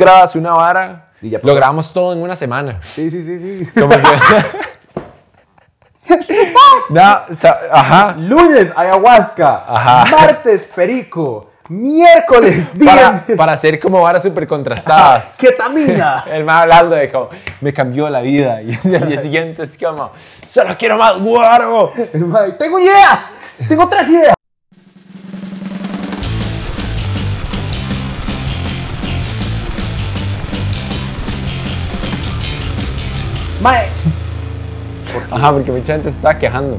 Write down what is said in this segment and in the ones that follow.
grabas una vara, Y ya lo grabamos todo en una semana. Sí, sí, sí, sí. Como que... no, o sea, ajá. Lunes, ayahuasca. Ajá. Martes, perico. Miércoles, día. para hacer como varas súper contrastadas. Ketamina. El más hablando de como, me cambió la vida. Y el día siguiente es como, solo quiero más guaro. Tengo idea. Tengo tres ideas. Mae, Ajá, porque mucha gente se está quejando.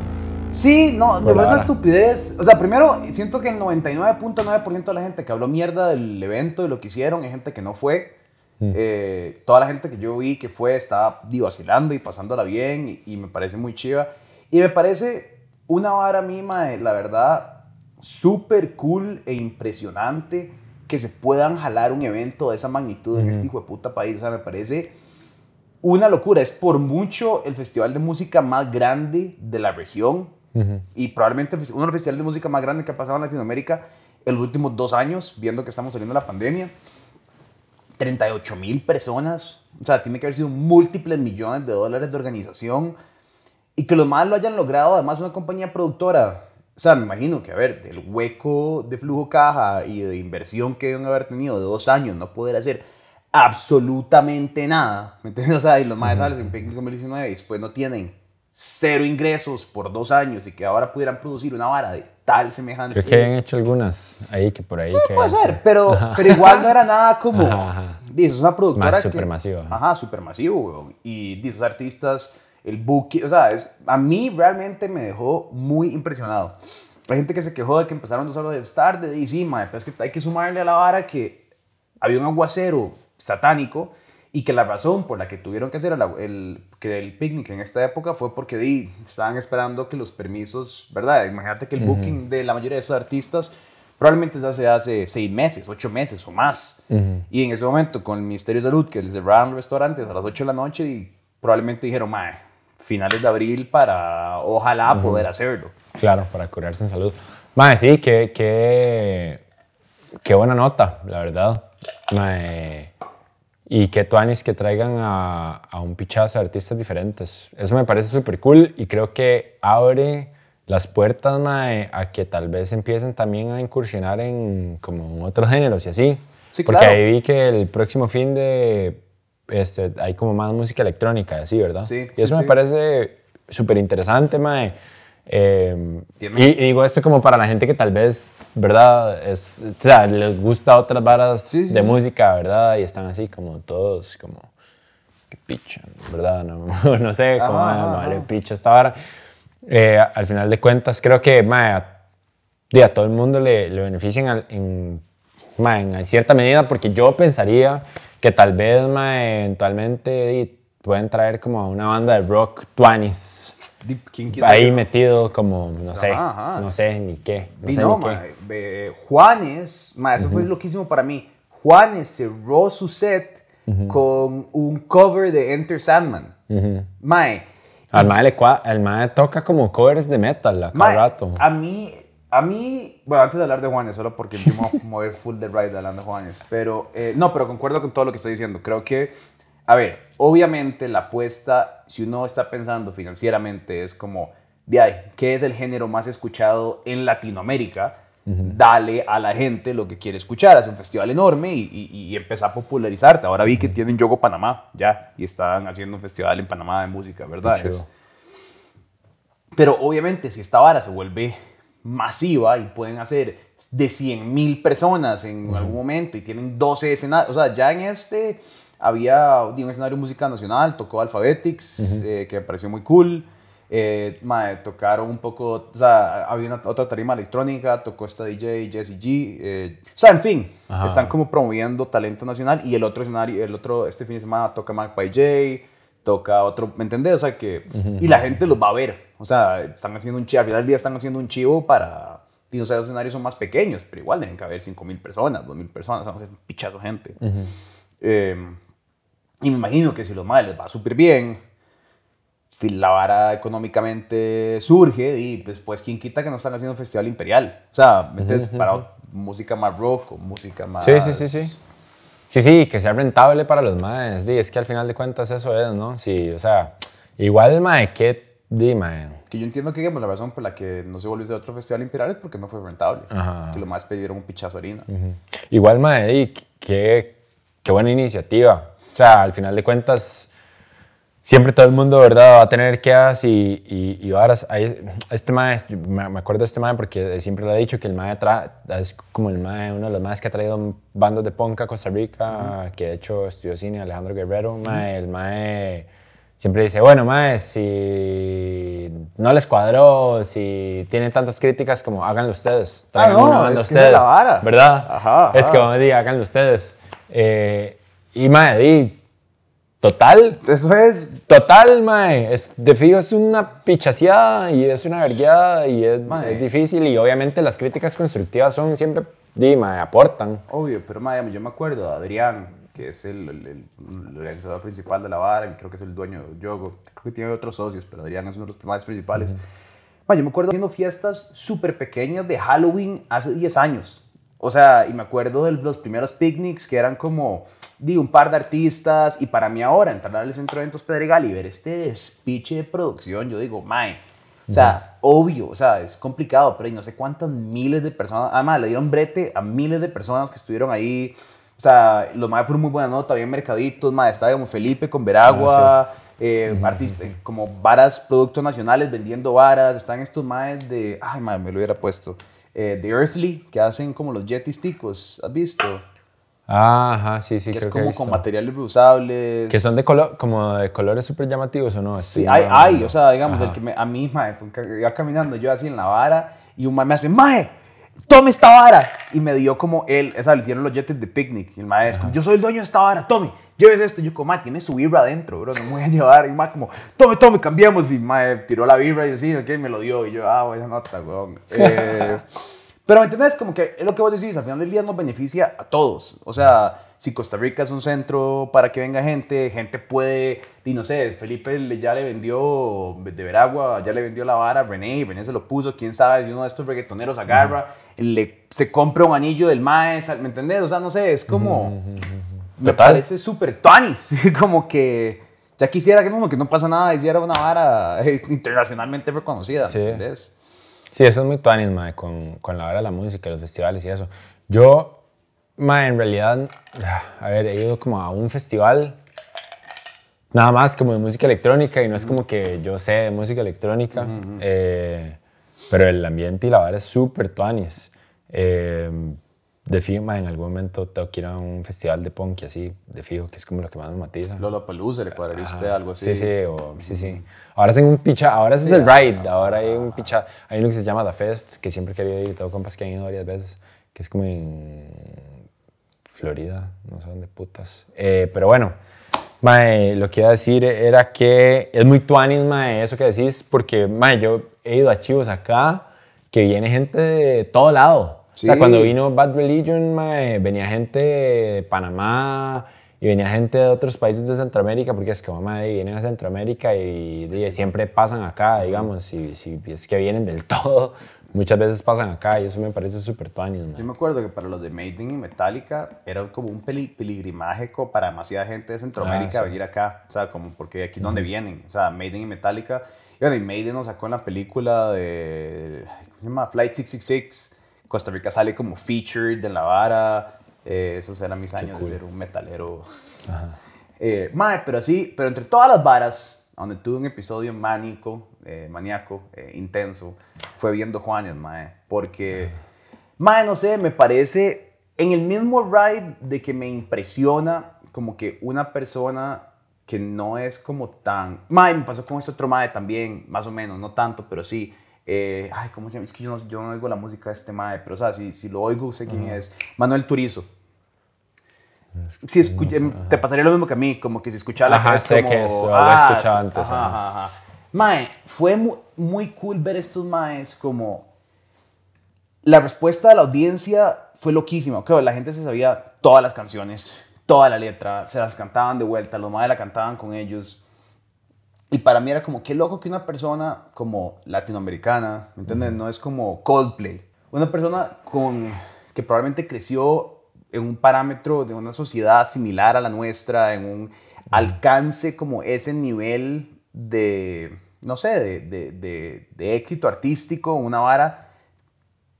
Sí, no, de Por verdad es estupidez. O sea, primero, siento que el 99.9% de la gente que habló mierda del evento, de lo que hicieron, es gente que no fue. Eh, toda la gente que yo vi que fue estaba di, vacilando y pasándola bien y, y me parece muy chiva. Y me parece una vara mima, la verdad, súper cool e impresionante que se puedan jalar un evento de esa magnitud en este hijo de puta país. O sea, me parece una locura. Es por mucho el festival de música más grande de la región y probablemente uno de los festivales de música más grandes que ha pasado en Latinoamérica en los últimos dos años, viendo que estamos saliendo de la pandemia. 38 mil personas. O sea, tiene que haber sido múltiples millones de dólares de organización y que los más lo hayan logrado, además una compañía productora. O sea, me imagino que, a ver, del hueco de flujo caja y de inversión que deben haber tenido de dos años, no poder hacer absolutamente nada. ¿Me entiendes? O sea, y los más salen en Picnic 2019 y después no tienen cero ingresos por dos años y que ahora pudieran producir una vara de tal semejante. Creo que habían hecho algunas ahí que por ahí. que Puede ser, pero, pero igual no era nada como. Dices, es una productora. Más que- supermasiva. Ajá, supermasivo, weón. Y dices, artistas, el booking. O sea, es, a mí realmente me dejó muy impresionado. Hay gente que se quejó de que empezaron dos horas de tarde. Y sí, mae, pero es que hay que sumarle a la vara que había un aguacero satánico y que la razón por la que tuvieron que hacer el, el- que el picnic en esta época fue porque di, estaban esperando que los permisos, ¿verdad? Imagínate que el booking de la mayoría de esos artistas probablemente se hace seis meses, ocho meses o más. Y en ese momento con el Ministerio de Salud que les cerraron los restaurantes a las 8 de la noche y probablemente dijeron, mae, finales de abril para ojalá poder hacerlo. Claro, para curarse en salud. Mae, sí, qué, qué, qué buena nota, la verdad. Mae, y qué tuanis que traigan a, a un pichazo de artistas diferentes. Eso me parece súper cool y creo que abre las puertas mae, a que tal vez empiecen también a incursionar en como otros géneros y así. Sí, Porque claro. ahí vi que el próximo fin de este, hay como más música electrónica y así, ¿verdad? Sí, y eso sí, me sí. parece súper interesante, mae. Eh, y, y digo esto como para la gente que tal vez, ¿verdad? Es, o sea, les gusta otras varas Sí, de sí. música, ¿verdad? Y están así como todos, como, qué picha, ¿verdad? No, no sé, como, Ajá, "Ah, ajá, vale, ajá. picha esta vara. Eh, al final de cuentas, creo que, mae, a, a todo el mundo le, le benefician en, mae, en cierta medida, porque yo pensaría que tal vez, mae, eventualmente pueden traer como una banda de rock 20s Di- ¿Quién quita ahí que- metido como, no sé, Ajá, ajá. no sé ni qué. No sé no, ni qué. mae, ve- Juanes, mae, eso fue loquísimo para mí. Juanes cerró su set con un cover de Enter Sandman. Mae, Al mae, al mae toca como covers de metal a cada mae, rato. a mí, a mí, bueno, antes de hablar de Juanes, solo porque voy a mover full de ride hablando de Juanes, pero, eh, no, pero concuerdo con todo lo que está diciendo. Creo que, a ver, obviamente la apuesta, si uno está pensando financieramente, es como, de ahí, ¿qué es el género más escuchado en Latinoamérica? Dale a la gente lo que quiere escuchar, hace un festival enorme y, y, y empieza a popularizarte. Ahora vi que tienen Yogo Panamá, ya, y están haciendo un festival en Panamá de música, ¿verdad? Es- pero obviamente si esta vara se vuelve masiva y pueden hacer de 100 mil personas en algún momento y tienen 12 escenarios, o sea, ya en este había un escenario de música nacional, tocó Alphabetics, eh, que me pareció muy cool. Eh, mae, tocaron un poco, o sea, había una, otra tarima electrónica, tocó esta DJ, Jessie G. eh, o sea, en fin, Ajá. están como promoviendo talento nacional y el otro escenario, el otro, este fin de semana toca Mark by J, toca otro, ¿me entendés? O sea, que, y la gente los va a ver, o sea, están haciendo un chivo, al final del día están haciendo un chivo para, y, o sea, los escenarios son más pequeños, pero igual deben caber 5 mil personas, 2 mil personas, vamos a ser un pichazo gente. Eh, y me imagino que si los madres les va súper bien, si la vara económicamente surge y después quién quita que no están haciendo un festival imperial. O sea, ¿me entiendes? Para música más rock o música más... Sí, sí, sí, sí. Sí, sí, que sea rentable para los maes. Di, es que al final de cuentas eso es, ¿no? Sí, o sea, igual, mae, que, di, mae. Que yo entiendo que digamos, la razón por la que no se volvió a otro festival imperial es porque no fue rentable. Ajá. Que lo más pidieron un pichazo de harina. Igual, mae, di, qué, qué buena iniciativa. O sea, al final de cuentas, siempre todo el mundo, ¿verdad? Va a tener quedas y, y, y varas. Ahí, este mae, me acuerdo de este mae porque siempre lo he dicho, que el mae es como el mae, uno de los más que ha traído bandas de punk a Costa Rica, que de hecho estudió cine, Alejandro Guerrero, mae, el mae siempre dice, bueno, mae, si no les cuadró, si tienen tantas críticas como háganlo ustedes, traigan Ah, no, una banda es que es ustedes, la vara. ¿verdad? Ajá, Es ajá. que vamos a decir, háganlo ustedes. Eh, y mae, total, Eso es. Total, mae. Es, de fijo es una pichaseada y es una vergueada y es, Mae. es difícil y obviamente las críticas constructivas son siempre, di, mae, aportan. Obvio, pero madre, yo me acuerdo de Adrián, que es el, el, organizador principal de la vara, creo que es el dueño de Yogo. Creo que tiene otros socios, pero Adrián es uno de los más principales. Mae, yo me acuerdo haciendo fiestas súper pequeñas de Halloween hace 10 años. O sea, y me acuerdo de los primeros picnics que eran como, di, un par de artistas. Y para mí ahora, entrar al centro de eventos Pedregal y ver este despiche de producción, yo digo, mae, o sea, obvio, o sea, es complicado, pero hay no sé cuántas miles de personas, además le dieron brete a miles de personas que estuvieron ahí. O sea, los más fueron muy buena nota, bien mercaditos, más estaba como Felipe con Veragua, eh, artistas, como varas, productos nacionales vendiendo varas, están estos maes de, ay, madre, me lo hubiera puesto, eh, de Earthly, que hacen como los jetisticos, ¿has visto? Ajá, sí, sí, que es creo que he como visto. con materiales reusables. Que son de color, como de colores súper llamativos o no. Sí, hay, hay, o sea, digamos, el que me- a mí, mae, fue iba caminando yo así en la vara y un mae me hace, mae, tome esta vara. Y me dio como él, esa, le hicieron los jetes de picnic. Y el mae es como, yo soy el dueño de esta vara, tome, llévese esto. Y yo como, mae, tiene su birra adentro, bro, no me voy a llevar. Y mae como, tome, tome, cambiamos. Y mae tiró la birra y así, ok, me lo dio. Y yo, ah, buena nota, weón. Eh, pero ¿me entiendes? Como que es lo que vos decís, al final del día nos beneficia a todos. O sea, si Costa Rica es un centro para que venga gente, gente puede, y no sé, Felipe ya le vendió de Veragua, ya le vendió la vara a René, y René se lo puso, quién sabe, si uno de estos reggaetoneros agarra, le, se compra un anillo del mae, sal- ¿me entendés? O sea, no sé, es como, me Total. parece súper tuanis, como que ya quisiera que no, que no pasa nada, hiciera una vara eh, internacionalmente reconocida, Sí. ¿me entendés? Sí, eso es muy tuanis, mae, con, con la hora de la música, los festivales y eso. Yo, mae, en realidad, a ver, he ido como a un festival, nada más como de música electrónica, y no es como que yo sé de música electrónica, eh, pero el ambiente y la vara es súper tuanis. Eh, de fijo, en algún momento tengo que ir a un festival de punk y así, de fijo, que es como lo que más me matiza. Lola Palusa, le cuadraría usted algo así. Sí, sí, o- sí, sí. Ahora hacen un picha, ahora ese es el ride, ahora hay un picha, hay uno que se llama The Fest, que siempre he querido ir, tengo compas que han ido varias veces, que es como en Florida, no sé dónde putas. Eh, pero bueno, mae, lo que iba a decir era que es muy tuanis, mae, eso que decís, porque, mae, yo he ido a chivos acá, que viene gente de todo lado. O sea, Sí. cuando vino Bad Religion, mae, venía gente de Panamá y venía gente de otros países de Centroamérica, porque es que mamá vienen a Centroamérica y, y siempre pasan acá, digamos, si, si es que vienen del todo, muchas veces pasan acá y eso me parece súper tuanis. Yo me acuerdo que para los de Maiden y Metallica era como un peli- para demasiada gente de Centroamérica Ah, sí. venir acá. O sea, como porque aquí es donde vienen. O sea, Maiden y Metallica. Y bueno, y Maiden nos sacó en la película de. ¿Cómo se llama? Flight 666. Costa Rica sale como featured en la vara. Eh, esos eran mis años cool. de ser un metalero. Eh, mae, pero sí, pero entre todas las varas, donde tuve un episodio mánico, eh, maníaco, eh, intenso, fue viendo Juanes, mae. Porque, mae, no sé, me parece, en el mismo ride de que me impresiona como que una persona que no es como tan... Mae, me pasó con este otro mae también, más o menos, no tanto, pero sí. Eh, ay, ¿cómo se llama? Es que yo no, yo no oigo la música de este mae, pero o sea, si, si lo oigo, sé quién es. Manuel Turizo. Si escuché, te pasaría lo mismo que a mí, como que si escuchaba la Ajá, sé como, que es, lo he escuchado sí, antes, Ajá, ajá. Mae, fue mu- muy, cool ver estos maes como... La respuesta de la audiencia fue loquísima. Claro, la gente se sabía todas las canciones, toda la letra, se las cantaban de vuelta, los maes la cantaban con ellos. Y para mí era como, qué loco que una persona como latinoamericana, ¿me entiendes? No es como Coldplay. Una persona con, que probablemente creció en un parámetro de una sociedad similar a la nuestra, en un alcance como ese nivel de, no sé, de, de, de, de éxito artístico, una vara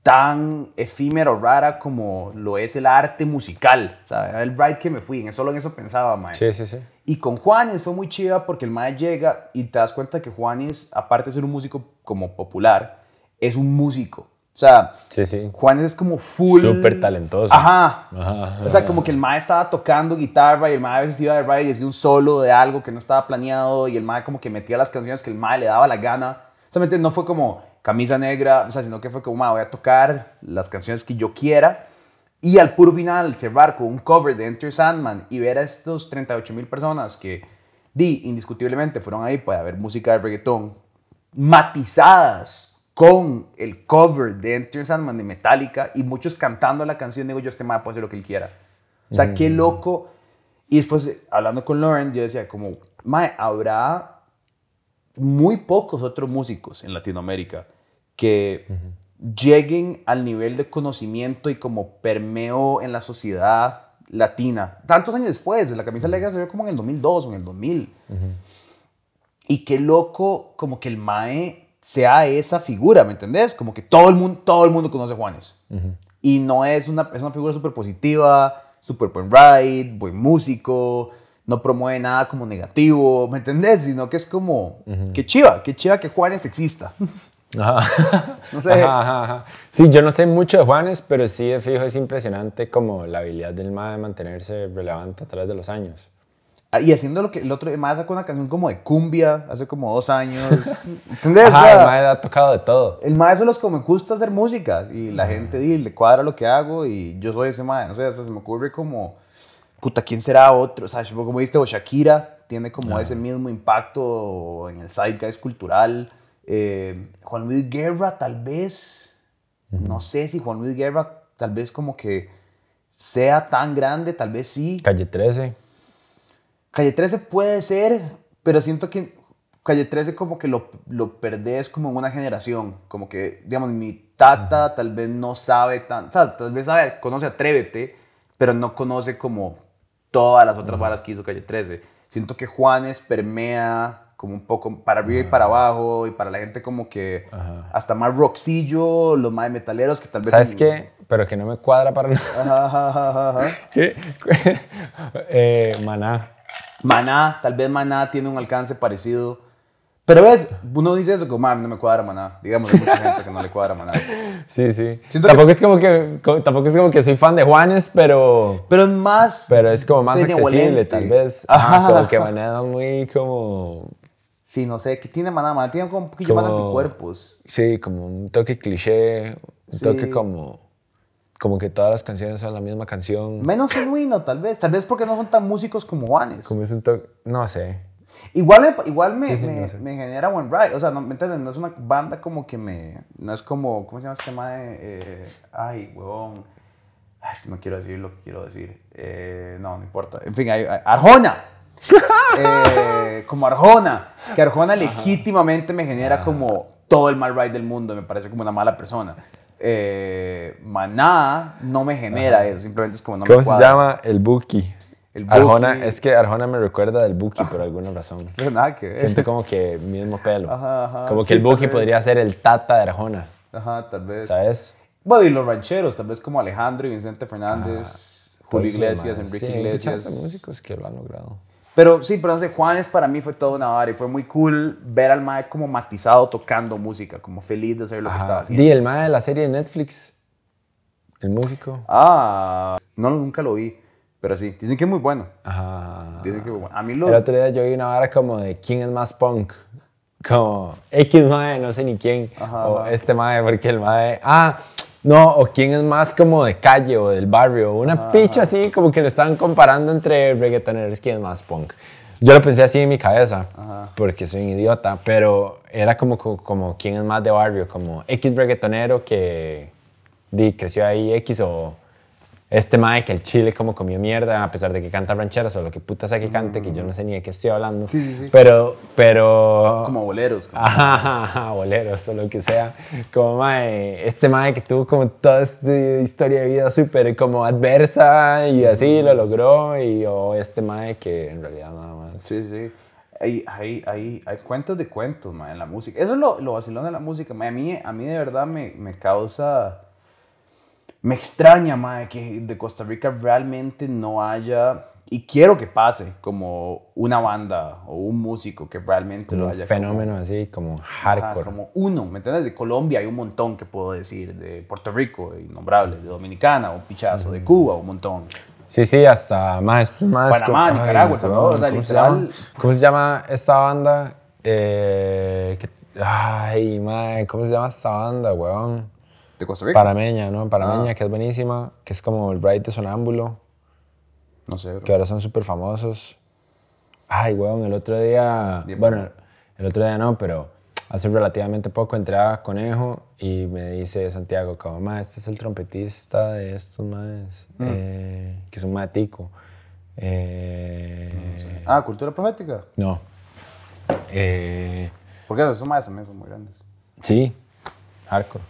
tan efímero, rara como lo es el arte musical. O el ride que me fui, en solo en eso pensaba, mae. Sí, sí, sí. Y con Juanes fue muy chiva porque el mae llega y te das cuenta que Juanes, aparte de ser un músico como popular, es un músico. O sea, Sí, sí. Juanes es como full. Súper talentoso. Ajá. Ajá, O sea, como que el mae estaba tocando guitarra y el mae a veces iba de ride y hacía un solo de algo que no estaba planeado y el mae como que metía las canciones que el mae le daba la gana. O sea, no fue como camisa negra, o sea, sino que fue como, mae, voy a tocar las canciones que yo quiera. Y al puro final cerrar con un cover de Enter Sandman y ver a estos 38 mil personas que, di, indiscutiblemente fueron ahí para ver música de reggaetón, matizadas con el cover de Enter Sandman de Metallica y muchos cantando la canción, digo yo, este mae puede hacer lo que él quiera. O sea, qué loco. Y después, hablando con Lauren, yo decía como, mae, habrá muy pocos otros músicos en Latinoamérica que lleguen al nivel de conocimiento y como permeo en la sociedad latina. Tantos años después, la camisa negra vio como en el 2002 o en el 2000. Y qué loco como que el Mae sea esa figura, ¿me entendés? Como que todo el mundo, todo el mundo conoce a Juanes. Y no es una, es una figura súper positiva, súper buen ride, buen músico, no promueve nada como negativo, ¿me entendés? Sino que es como, qué chiva, qué chiva que Juanes exista. Ajá. No sé. Ajá, ajá, ajá. Sí, yo no sé mucho de Juanes, pero sí de fijo es impresionante como la habilidad del MAE de mantenerse relevante a través de los años. Ah, Y haciendo lo que el otro, el Mae sacó una canción como de cumbia hace como dos años. ¿Entendés? O Ajá, sea, el MAE ha tocado de todo. El mae solo es como me gusta hacer música y la gente di, le cuadra lo que hago y yo soy ese mae. No sé, hasta se me ocurre como, puta, ¿quién será otro? O sea, como viste, o Shakira tiene como ese mismo impacto en el zeitgeist cultural. Eh, Juan Luis Guerra, tal vez, no sé si Juan Luis Guerra, tal vez como que sea tan grande, tal vez sí. Calle 13. Calle 13 puede ser, pero siento que Calle 13 como que lo, lo perdés como en una generación. Como que, digamos, mi tata tal vez no sabe tan... O sea, tal vez sabe, conoce Atrévete, pero no conoce como todas las otras balas que hizo Calle 13. Siento que Juanes permea como un poco para arriba y para abajo y para la gente como que hasta más rockcillo, los más metaleros que tal vez... ¿Sabes en- qué? Pero que no me cuadra para nada. Eh, Maná. Maná, tal vez Maná tiene un alcance parecido. Pero ves, uno dice eso como, "Man, no me cuadra Maná. Digamos, hay mucha gente que no le cuadra Maná. Sí, sí. Siento Tampoco es como que co- tampoco es como que soy fan de Juanes, pero Pero es más... pero es como más accesible, tal vez. Ajá. Ajá, como que Maná es muy como Sí, no sé, ¿qué tiene Maná? Maná tiene como un poquillo más Como- anticuerpos. sí, como un toque cliché, un Sí. toque como como que todas las canciones son la misma canción. Menos genuino, tal vez. Tal vez porque no son tan músicos como Juanes. Como es un toque, no sé. Igual me, igual me, Sí, sí, me, no sé. me genera buen ride. O sea, no, ¿me entiendes? No es una banda como que me... No es como... ¿Cómo se llama este mae? Eh, ay, huevón. Ay, es que no quiero decir lo que quiero decir. Eh, no, no importa. En fin, hay, hay- Arjona. Eh, como Arjona. Que Arjona legítimamente me genera como todo el mal ride del mundo. Me parece como una mala persona. Eh, Maná no me genera eso. Simplemente es como no ¿Cómo me se cuadra. llama? El Buki. El Arjona, Buki. es que Arjona me recuerda del Buki por alguna razón. Pero nada que ver. Siento como que mismo pelo. Ajá, ajá. Como que Sí, el Buki podría ser el tata de Arjona, Ajá, tal vez. ¿sabes? Bueno, y los rancheros, tal vez como Alejandro y Vicente Fernández, Julio Todos esos Iglesias. Enrique Sí, Iglesias. músicos que lo han logrado. Pero sí, pero no sé, Juanes para mí fue toda una vara y fue muy cool ver al Mae como matizado tocando música, como feliz de hacer lo que estaba Ajá. haciendo. Di, el mae de la serie de Netflix, el músico. Ah, no, nunca lo vi, pero sí, dicen que es muy bueno. Ajá. Dicen que es muy bueno. A mí El los... otro día yo vi una vara como de quién es más punk. Como X mae, no sé ni quién. Ajá, o ajá. este mae, porque el mae. Ah, no, o quién es más como de calle o del barrio. Una picha así, como que lo estaban comparando entre reggaetoneros, quién es más punk. Yo lo pensé así en mi cabeza, porque soy un idiota, pero era como, como, como quién es más de barrio, como X reggaetonero que di, creció ahí, X o este mae que el chile como comió mierda, a pesar de que canta rancheras o lo que puta sea que cante, que yo no sé ni de qué estoy hablando. Sí, sí, sí. Pero, pero... Como boleros. como- Ajá, ajá, ajá, boleros o lo que sea. Como mae, este mae que tuvo como toda esta historia de vida súper como adversa y así lo logró. Y o este mae que en realidad nada más. Sí, sí. Hay, hay, hay, hay cuentos de cuentos, ma, en la música. Eso es lo, lo vacilón de la música. ma. A mí, a mí de verdad me, me causa... Me extraña, ma, que de Costa Rica realmente no haya... Y quiero que pase como una banda o un músico que realmente lo Un haya... fenómeno así como como, hardcore. ajá, como uno, ¿me entiendes? De Colombia hay un montón que puedo decir. De Puerto Rico, innombrable. De Dominicana, un pichazo. De Cuba, un montón. Sí, sí, hasta más. más Panamá, como- Nicaragua, Ay, Salvador, o sea, ¿cómo se literal. llama? ¿Cómo se llama esta banda? Eh, que- ay, mae, ¿cómo se llama esta banda, weón? De Costa Rica. Parameña, ¿no? Parameña, Ah. que es buenísima, que es como el Ride de Sonámbulo, No sé, bro. que ahora son súper famosos. Ay, weón, el otro día, Bien, bueno, el otro día no, pero hace relativamente poco entré a Conejo y me dice Santiago, como, este es el trompetista de estos maes, Mm. eh, que es un matico. Eh, Ah, cultura profética. no. Eh, Porque esos más también son muy grandes. sí, hardcore.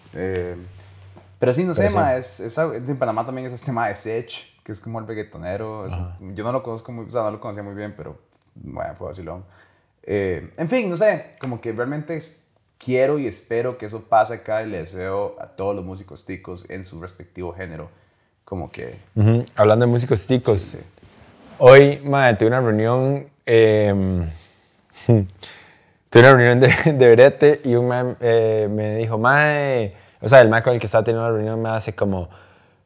Pero sí, no sé, sí. ma, es, es en Panamá también es este tema de Sech, que es como el reggaetonero. es- yo no lo conozco muy, o sea, no lo conocía muy bien, pero bueno, fue vacilón. Eh, en fin, no sé, como que realmente es- quiero y espero que eso pase acá y le deseo a todos los músicos ticos en su respectivo género, como que... Ujú, Hablando de músicos ticos, sí. hoy, madre, tuve una reunión, eh, tuve una reunión de, de brete y un man eh, me dijo, mae, o sea, el man con el que estaba teniendo la reunión me hace como,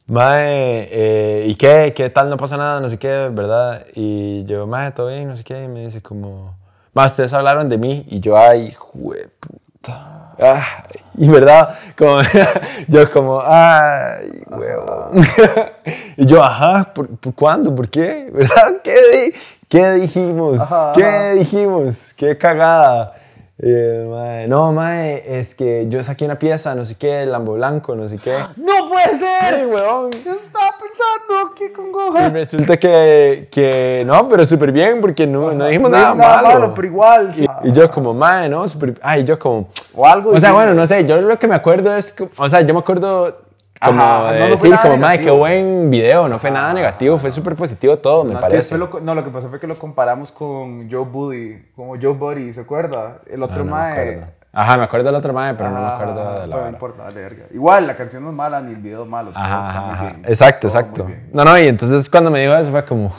mae, eh, ¿y qué? ¿Qué tal? No pasa nada, no sé qué, ¿verdad? Y yo, mae, todo bien, no sé qué, y me dice como, más ustedes hablaron de mí y yo, ay, jue puta. Ah, y verdad, como, yo como, ay, huevón. y yo, ajá, ¿por, por cuándo? ¿Por qué? ¿Verdad? ¿Qué, di- qué dijimos? Ajá, ¿Qué ajá. dijimos? ¿Qué cagada? Y el mae, no, mae, es que yo saqué una pieza, no sé qué, el Lambo Blanco, no sé qué. ¡No puede ser! Sí. Yo estaba pensando, qué Y congoja. resulta que, que no, pero súper bien, porque no, no dijimos nada, nada malo. malo, pero igual, sí. Y, y yo como, mae, no, súper... Ay, yo como... O algo O sea, bueno, no sé, yo lo que me acuerdo es... O sea, yo me acuerdo como Ajá, de no, decir, como, mae, qué buen video, no fue nada negativo, fue súper positivo todo, me No, parece. lo- no, lo que pasó fue que lo comparamos con Joe Buddy, como Joe Buddy, ¿se acuerda? El Ah, otro no me mae. Ajá, me acuerdo del otro mae, pero no me acuerdo de la no importa, vale, verga. Igual, la canción no es mala ni el video es malo. todo Ajá, está ajá, muy ajá. bien, Exacto, todo exacto. No, no, y entonces cuando me dijo eso fue como,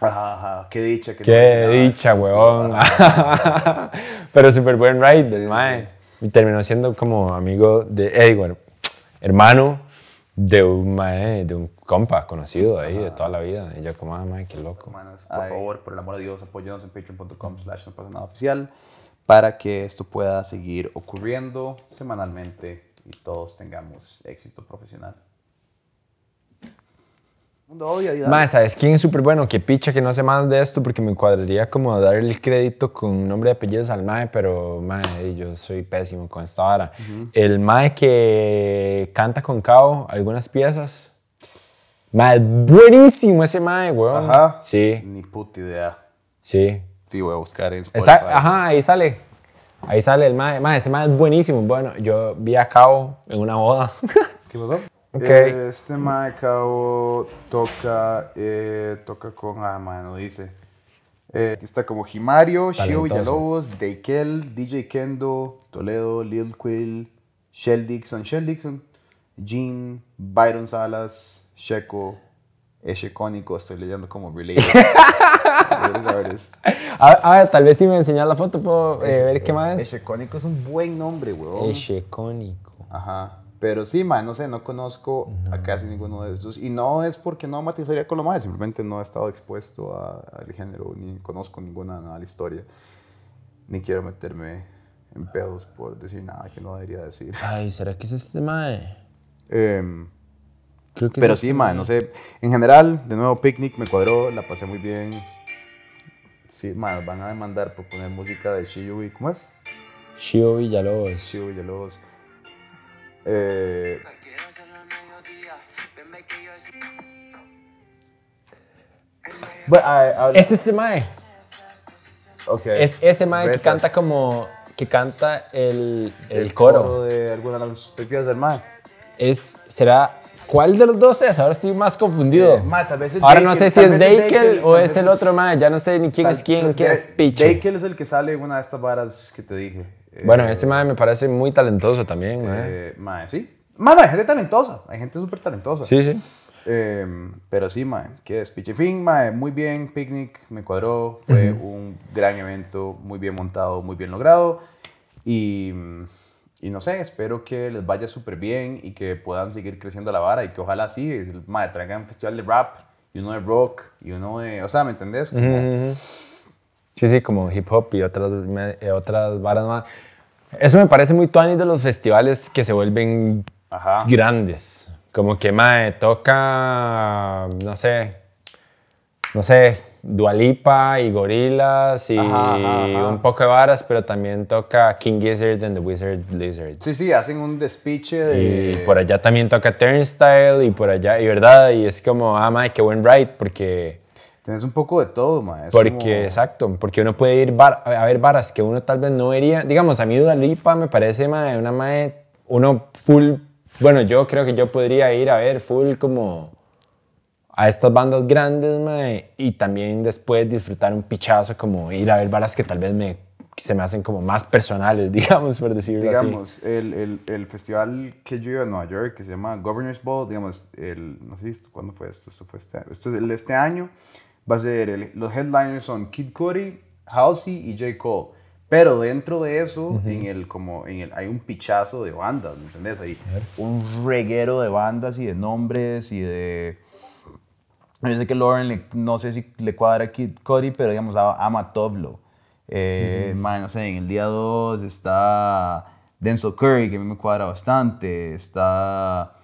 Ajá, ajá, qué dicha. Que qué no- dicha, weón. pero súper buen ride del mae. Y terminó siendo como amigo de, eh, bueno, hermano de un mae, de un compa conocido ahí de toda la vida. Y yo como, ah, mae, qué loco. Manas, por favor, por el amor de Dios, apóyenos en patreon.com slash no pasa nada oficial para que esto pueda seguir ocurriendo semanalmente y todos tengamos éxito profesional. Mundo odia y da- Mae, ¿sabes quién es súper bueno? Que picha que no sé más de esto porque me cuadraría como dar el crédito con nombre y apellidos al mae, pero mae, yo soy pésimo con esta vara. El mae que canta con Cao algunas piezas. Mae, buenísimo ese mae, weón. Ajá. Sí, Ni puta idea. sí. Te voy a buscar en Spotify. Esa- ajá, ahí sale. Ahí sale el mae. Mae, ese mae es buenísimo. Bueno, yo vi a Cao en una boda. ¿Qué pasó? Eh, Este mae cabo toca, eh, toca con, ah, mae, no dice. Eh, aquí está como Jimario, Shio. Villalobos, Deikel, DJ Kendo, Toledo, Lil Quill, Shell Dixon, Shell Dixon, Jean, Byron Salas, Checo, Echecónico, estoy leyendo como related. A, a ver, tal vez si me enseñas la foto puedo eh, ver qué más. Echecónico es un buen nombre, weón. Echecónico. Ajá. Pero sí, man, no sé, no conozco a casi ninguno de estos. Y no es porque no matizaría con lo más, simplemente no he estado expuesto a- al género, ni conozco ninguna nada la historia. Ni quiero meterme en pedos por decir nada que no debería decir. Ay, ¿será que es este mae? Em, Creo que pero es sí, este man, no sé. En general, de nuevo, Picnic me cuadró, la pasé muy bien. Sí, man, van a demandar por poner música de Shiyu y ¿cómo es? Shio Villalobos. Shiyu Villalobos. Eh, a- a- Es este mae. ok. Es ese mae que Besas. canta como. que canta el, el, el coro. de alguna de las películas del man. Es, ¿Será. ¿Cuál de los dos es? Ahora estoy más confundido. Eh, mae, tal es Ahora no Daikel, sé si tal es Daikel, o tal es el otro mae. Ya no sé ni quién es quién, quién es Picho. Daikel es el que sale en una de estas varas que te dije. Eh, Bueno, ese mae me parece muy talentoso también, mae. eh, mae, sí. Mano, hay gente talentosa. Hay gente súper talentosa. Sí, sí. Eh, pero sí, mae, que es Pichifín, mae, muy bien, Picnic, me cuadró, fue un gran evento, muy bien montado, muy bien logrado y, y no sé, espero que les vaya súper bien y que puedan seguir creciendo la vara y que ojalá sí, mae, traigan un festival de rap y uno de rock y uno de, o sea, ¿me entendés? Como, Sí, sí, como hip hop y otras, me- eh, otras varas más. Eso me parece muy tuanis de los festivales que se vuelven Ajá. grandes. Como que, mae, toca, no sé, no sé, Dualipa y Gorilas y Ajá, ajá, ajá. un poco de varas, pero también toca King Gizzard and the Wizard Lizard. Sí, sí, hacen un despiche de... Y por allá también toca Turnstile y por allá, y verdad, y es como, ah, mae, qué buen ride, porque... Tenés un poco de todo, mae. es Porque, como- exacto, porque uno puede ir bar- a ver varas que uno tal vez no vería. Digamos, a mí Dua Lipa me parece mae, una mae, uno full, bueno, yo creo que yo podría ir a ver full como a estas bandas grandes, mae, y también después disfrutar un pichazo, como ir a ver varas que tal vez me, se me hacen como más personales, digamos, por decirlo así. digamos, el, el, el festival que yo iba a Nueva York, que se llama Governor's Ball, digamos, el, no sé cuándo fue esto, esto fue este, esto es el este año, va a ser, el- los headliners son Kid Cudi, Halsey y J. Cole, pero dentro de eso, en el, como, en el, hay un pichazo de bandas, ¿me entendés? Hay un reguero de bandas y de nombres y de... Yo sé que Lauren, le- no sé si le cuadra a Kid Cudi, pero digamos, a- ama Toblo. Eh, mae, no sé, en el día 2 está Denzel Curry, que a mí me cuadra bastante. Está.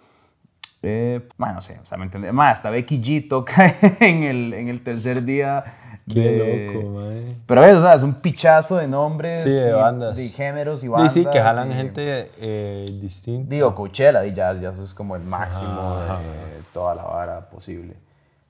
Eh, mae, no sé, o sea, ¿me entiendes? Mae, hasta Becky G toca en el, en el tercer día. Qué de- loco, mae. Pero ves, o sea, es un pichazo de nombres. Sí, de y bandas. De géneros y Sí, bandas. sí, que jalan y- gente eh, distinta. Digo, Coachella, y ya, ya eso es como el máximo Ajá. de toda la vara posible.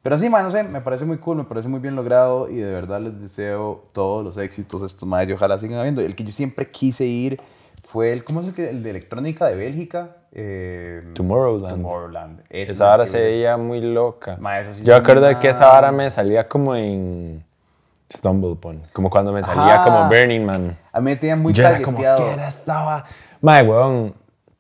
Pero sí, man, no sé, me parece muy cool, me parece muy bien logrado y de verdad les deseo todos los éxitos a estos más y ojalá sigan habiendo. El que yo siempre quise ir fue el, ¿cómo es el, que, el de electrónica de Bélgica? Eh, Tomorrowland. Tomorrowland. Es Esa vara se veía muy loca. Ma, sí Yo acuerdo una- que esa vara me salía como en StumblePon. Como cuando me salía Ajá. como Burning Man. A mí me tenía muy Yo era como, targeteado. ¿qué era esta vara? Mae, weón,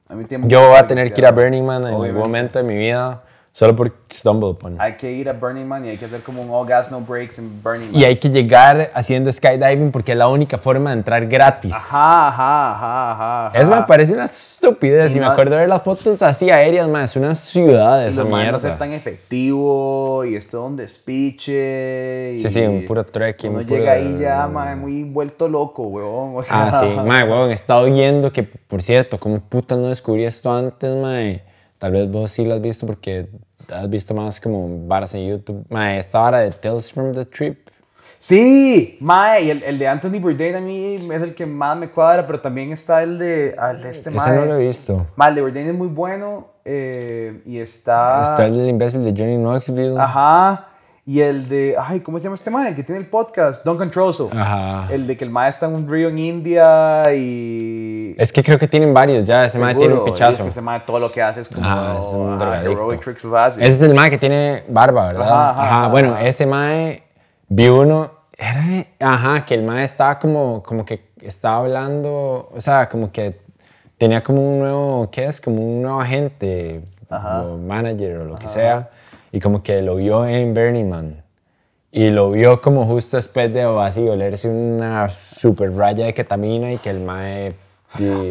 A mí me tenía muy yo voy a tener que ir a. Burning Man en algún momento de mi vida. Solo por StumblePon. Hay que ir a Burning Man y hay que hacer como un all gas, no breaks en Burning Man. Y hay que llegar haciendo skydiving porque es la única forma de entrar gratis. Ajá, ajá, ajá, ajá. Eso me ajá. parece una estupidez. Y me no- acuerdo de ver las fotos así aéreas, man. Es una ciudad esa los maes no mierda. ser tan efectivo y es todo un despiche. Sí, y sí, un puro trekking, Uno un puro- llega ahí ya, mae, muy vuelto loco, weón. O sea, Ah, sí, mae, weón, he estado viendo que, por cierto, como puta no descubrí esto antes, mae. Tal vez vos sí lo has visto porque has visto más como varas en YouTube. Mae, esta vara de Tales from the Trip. Sí, mae, y el, el de Anthony Bourdain a mí es el que más me cuadra, pero también está el de, el de este Ese mae. no lo he visto. Mae, el de Bourdain es muy bueno eh, y está... Está el imbécil de Johnny Knoxville. Ajá. Y el de, ay, ¿cómo se llama este mae? El que tiene el podcast, Duncan Troso. Ajá. El de que el mae está en un río en India y... Es que creo que tienen varios ya. Ese mae tiene un Seguro, y pichazo. Es que ese mae todo lo que hace es como Ah, es un drogadicto. heroic tricks of acid. Ese es el mae que tiene barba, ¿verdad? Ajá, Ajá, ajá, ajá, bueno, ajá. ese mae, vi uno, era, ajá, que el mae estaba como, como que estaba hablando, o sea, como que tenía como un nuevo, ¿qué es? Como un nuevo agente, o manager o lo que sea, y como que lo vio en Burning Man. Y lo vio como justo después de así olerse una super raya de ketamina y que el mae...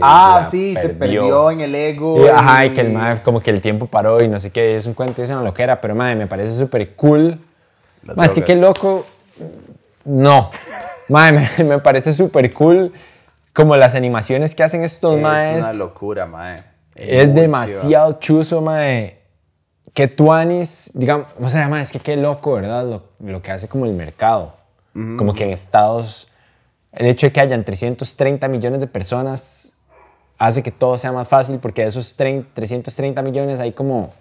Ah, sí, se perdió en el ego. y, ajá, y que el mae como que el tiempo paró y no sé qué, es un cuento, es una loquera, pero mae, me parece súper cool. Es que qué loco. No. Mae, me, me parece súper cool como las animaciones que hacen estos Es maes. una locura, mae. Es muy demasiado chuzo, mae. Que tuanis, digamos, o sea, mae, es que qué loco, ¿verdad? Lo, lo que hace como el mercado. Como que en Estados, el hecho de que hayan 330 millones de personas hace que todo sea más fácil porque de esos 30 330 millones hay como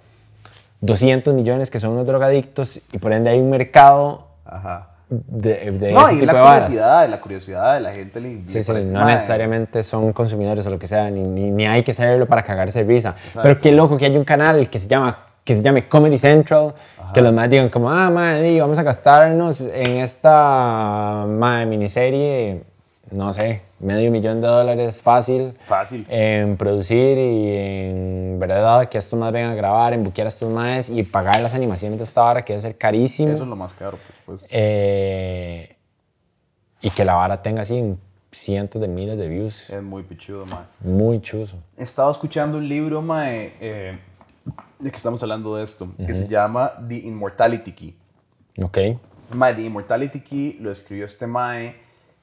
200 millones que son unos drogadictos y por ende hay un mercado Ajá. de, de No, ese y tipo la de varas. curiosidad, la curiosidad de la gente le, Sí, sí, no mae, necesariamente son consumidores o lo que sea, ni, ni, ni hay que saberlo para cagarse de risa. Exacto. Pero qué loco que hay un canal que se llama que se llame Comedy Central, que los más digan como, ah, madre, vamos a gastarnos en esta mae, miniserie, no sé, medio millón de dólares fácil. Fácil. En producir y en, ¿verdad? Que estos más vengan a grabar, en buquear a estos más y pagar las animaciones de esta vara, que debe ser carísimo. Eso es lo más caro, pues. pues. Eh, y que la vara tenga así cientos de miles de views. es muy pichudo, mae. Muy chuzo. He estado escuchando un libro, mae, eh, de que estamos hablando de esto, que se llama The Immortality Key. Ok. Mae, The Immortality Key lo escribió este mae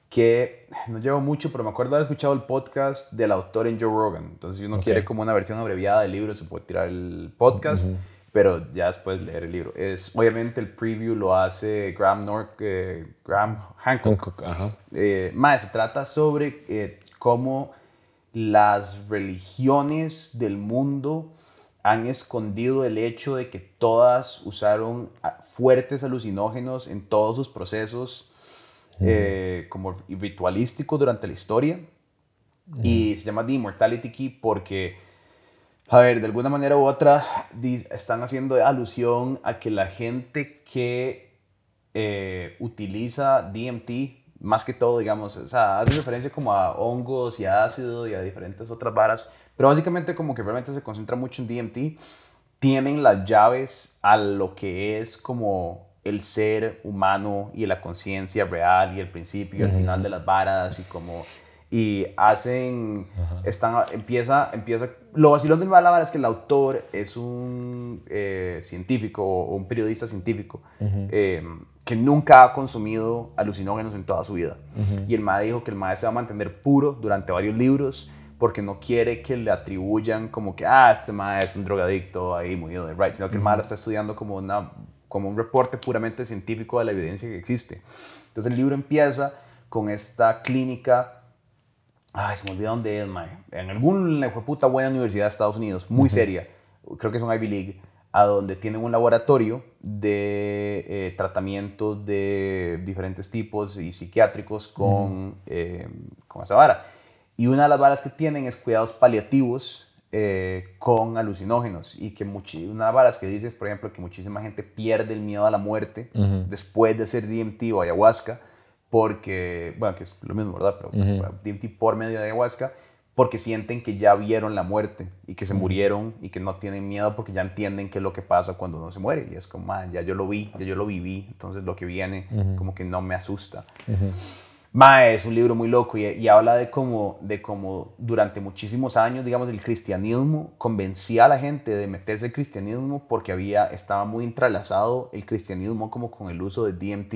que no llevo mucho, pero me acuerdo haber escuchado el podcast del autor en Joe Rogan. Entonces, si uno Ok. quiere como una versión abreviada del libro, se puede tirar el podcast, pero ya después leer el libro. Es, obviamente el preview lo hace Graham, Nork, eh, Graham Hancock. Ajá. Eh, mae, se trata sobre eh, cómo las religiones del mundo han escondido el hecho de que todas usaron ah, fuertes alucinógenos en todos sus procesos eh, como ritualísticos durante la historia. Y se llama The Immortality Key porque, a ver, de alguna manera u otra, están haciendo alusión a que la gente que eh, utiliza DMT, más que todo, digamos, o sea, hace referencia como a hongos y a ácido y a diferentes otras varas, pero básicamente como que realmente se concentra mucho en DMT, tienen las llaves a lo que es como el ser humano y la conciencia real y el principio y el final de las varas y como y hacen están empieza empieza lo vacilón del Malabar es que el autor es un eh, científico o un periodista científico eh, que nunca ha consumido alucinógenos en toda su vida. Y el MAE dijo que el MAE se va a mantener puro durante varios libros porque no quiere que le atribuyan como que ah este MAE es un drogadicto ahí muy de right sino que el lo está estudiando como una como un reporte puramente científico de la evidencia que existe entonces el libro empieza con esta clínica Ay, se me olvidó dónde es, mae. En alguna puta buena universidad de Estados Unidos, muy seria. Creo que es un Ivy League, a donde tienen un laboratorio de eh, tratamientos de diferentes tipos y psiquiátricos con, eh, con esa vara. Y una de las varas que tienen es cuidados paliativos eh, con alucinógenos. Y que muchi- una de las varas que dices, por ejemplo, que muchísima gente pierde el miedo a la muerte después de hacer DMT o ayahuasca porque, bueno, que es lo mismo, ¿verdad? Pero bueno, DMT por medio de ayahuasca, porque sienten que ya vieron la muerte y que se murieron y que no tienen miedo porque ya entienden qué es lo que pasa cuando uno se muere. Y es como, "Man, ya yo lo vi, ya yo lo viví, entonces lo que viene como que no me asusta. Mae, es un libro muy loco y, habla de cómo, de cómo durante muchísimos años, digamos, el cristianismo convencía a la gente de meterse al cristianismo porque había, estaba muy entrelazado el cristianismo como con el uso de DMT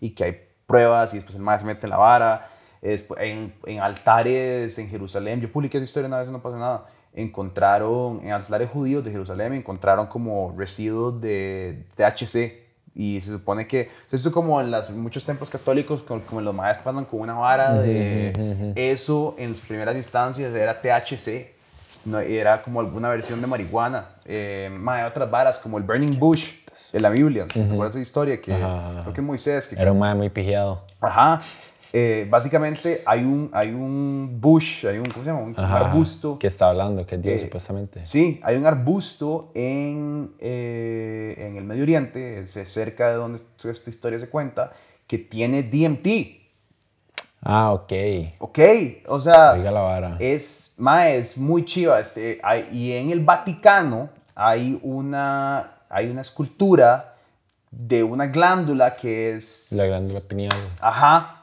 y que hay pruebas y después el mae se mete la vara. Después, en, en altares en Jerusalén, yo publiqué esa historia una vez, no pasa nada, encontraron, en altares judíos de Jerusalén, encontraron como residuos de THC y se supone que, eso es como en las, muchos templos católicos, como, como los maestros pasan con una vara de eso, en sus primeras instancias era THC, no, era como alguna versión de marihuana. Eh, mae, otras varas, como el Burning Bush de la Biblia. ¿Te acuerdas de esa historia? Que Ajá, creo que Moisés, que Era un mae muy pijeado. Ajá. Eh, básicamente hay un, hay un bush, hay un, ¿cómo se llama? Un, Ajá. arbusto. Que está hablando, que es Dios Eh, supuestamente. Sí, hay un arbusto en, eh, en el Medio Oriente, es cerca de donde esta historia se cuenta, que tiene DMT. Ah, ok. ¿Ok? O sea, Oiga la vara. es, ma, es muy chiva. Este, hay- y en el Vaticano hay una, hay una escultura de una glándula que es... La glándula pineal. Ajá.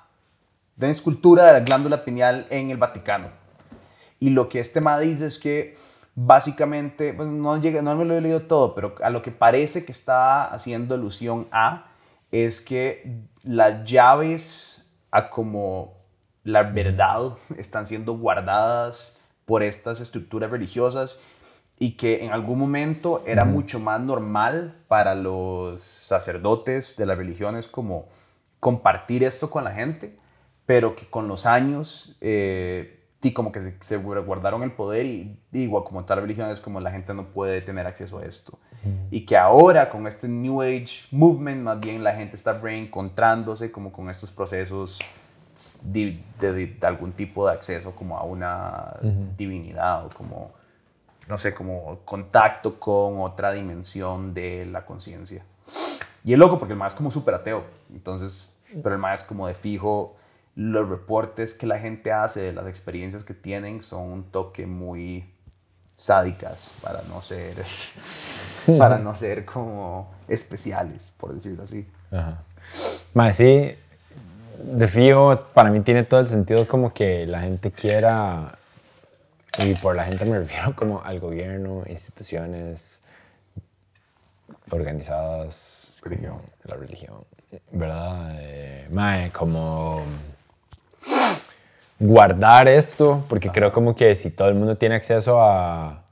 De escultura de la glándula pineal en el Vaticano. Y lo que este ma dice es que básicamente, pues, no, llega, no me lo he leído todo, pero a lo que parece que está haciendo alusión a es que las llaves a como la verdad están siendo guardadas por estas estructuras religiosas y que en algún momento era mucho más normal para los sacerdotes de las religiones como compartir esto con la gente, pero que con los años eh, y como que se, se guardaron el poder y igual como tal religión es como la gente no puede tener acceso a esto. Y que ahora con este New Age movement más bien la gente está reencontrándose como con estos procesos de, de- de algún tipo de acceso como a una divinidad o como, no sé, como contacto con otra dimensión de la conciencia. Y es loco porque el más es como súper ateo. Entonces, pero el más es como de fijo. Los reportes que la gente hace de las experiencias que tienen son un toque muy sádicas para no ser para no ser como especiales, por decirlo así. Ajá. Mae, sí, de fijo, para mí tiene todo el sentido como que la gente quiera, y por la gente me refiero como al gobierno, instituciones organizadas, Religión. la religión, ¿verdad? Eh, mae, como guardar esto, porque creo como que si todo el mundo tiene acceso a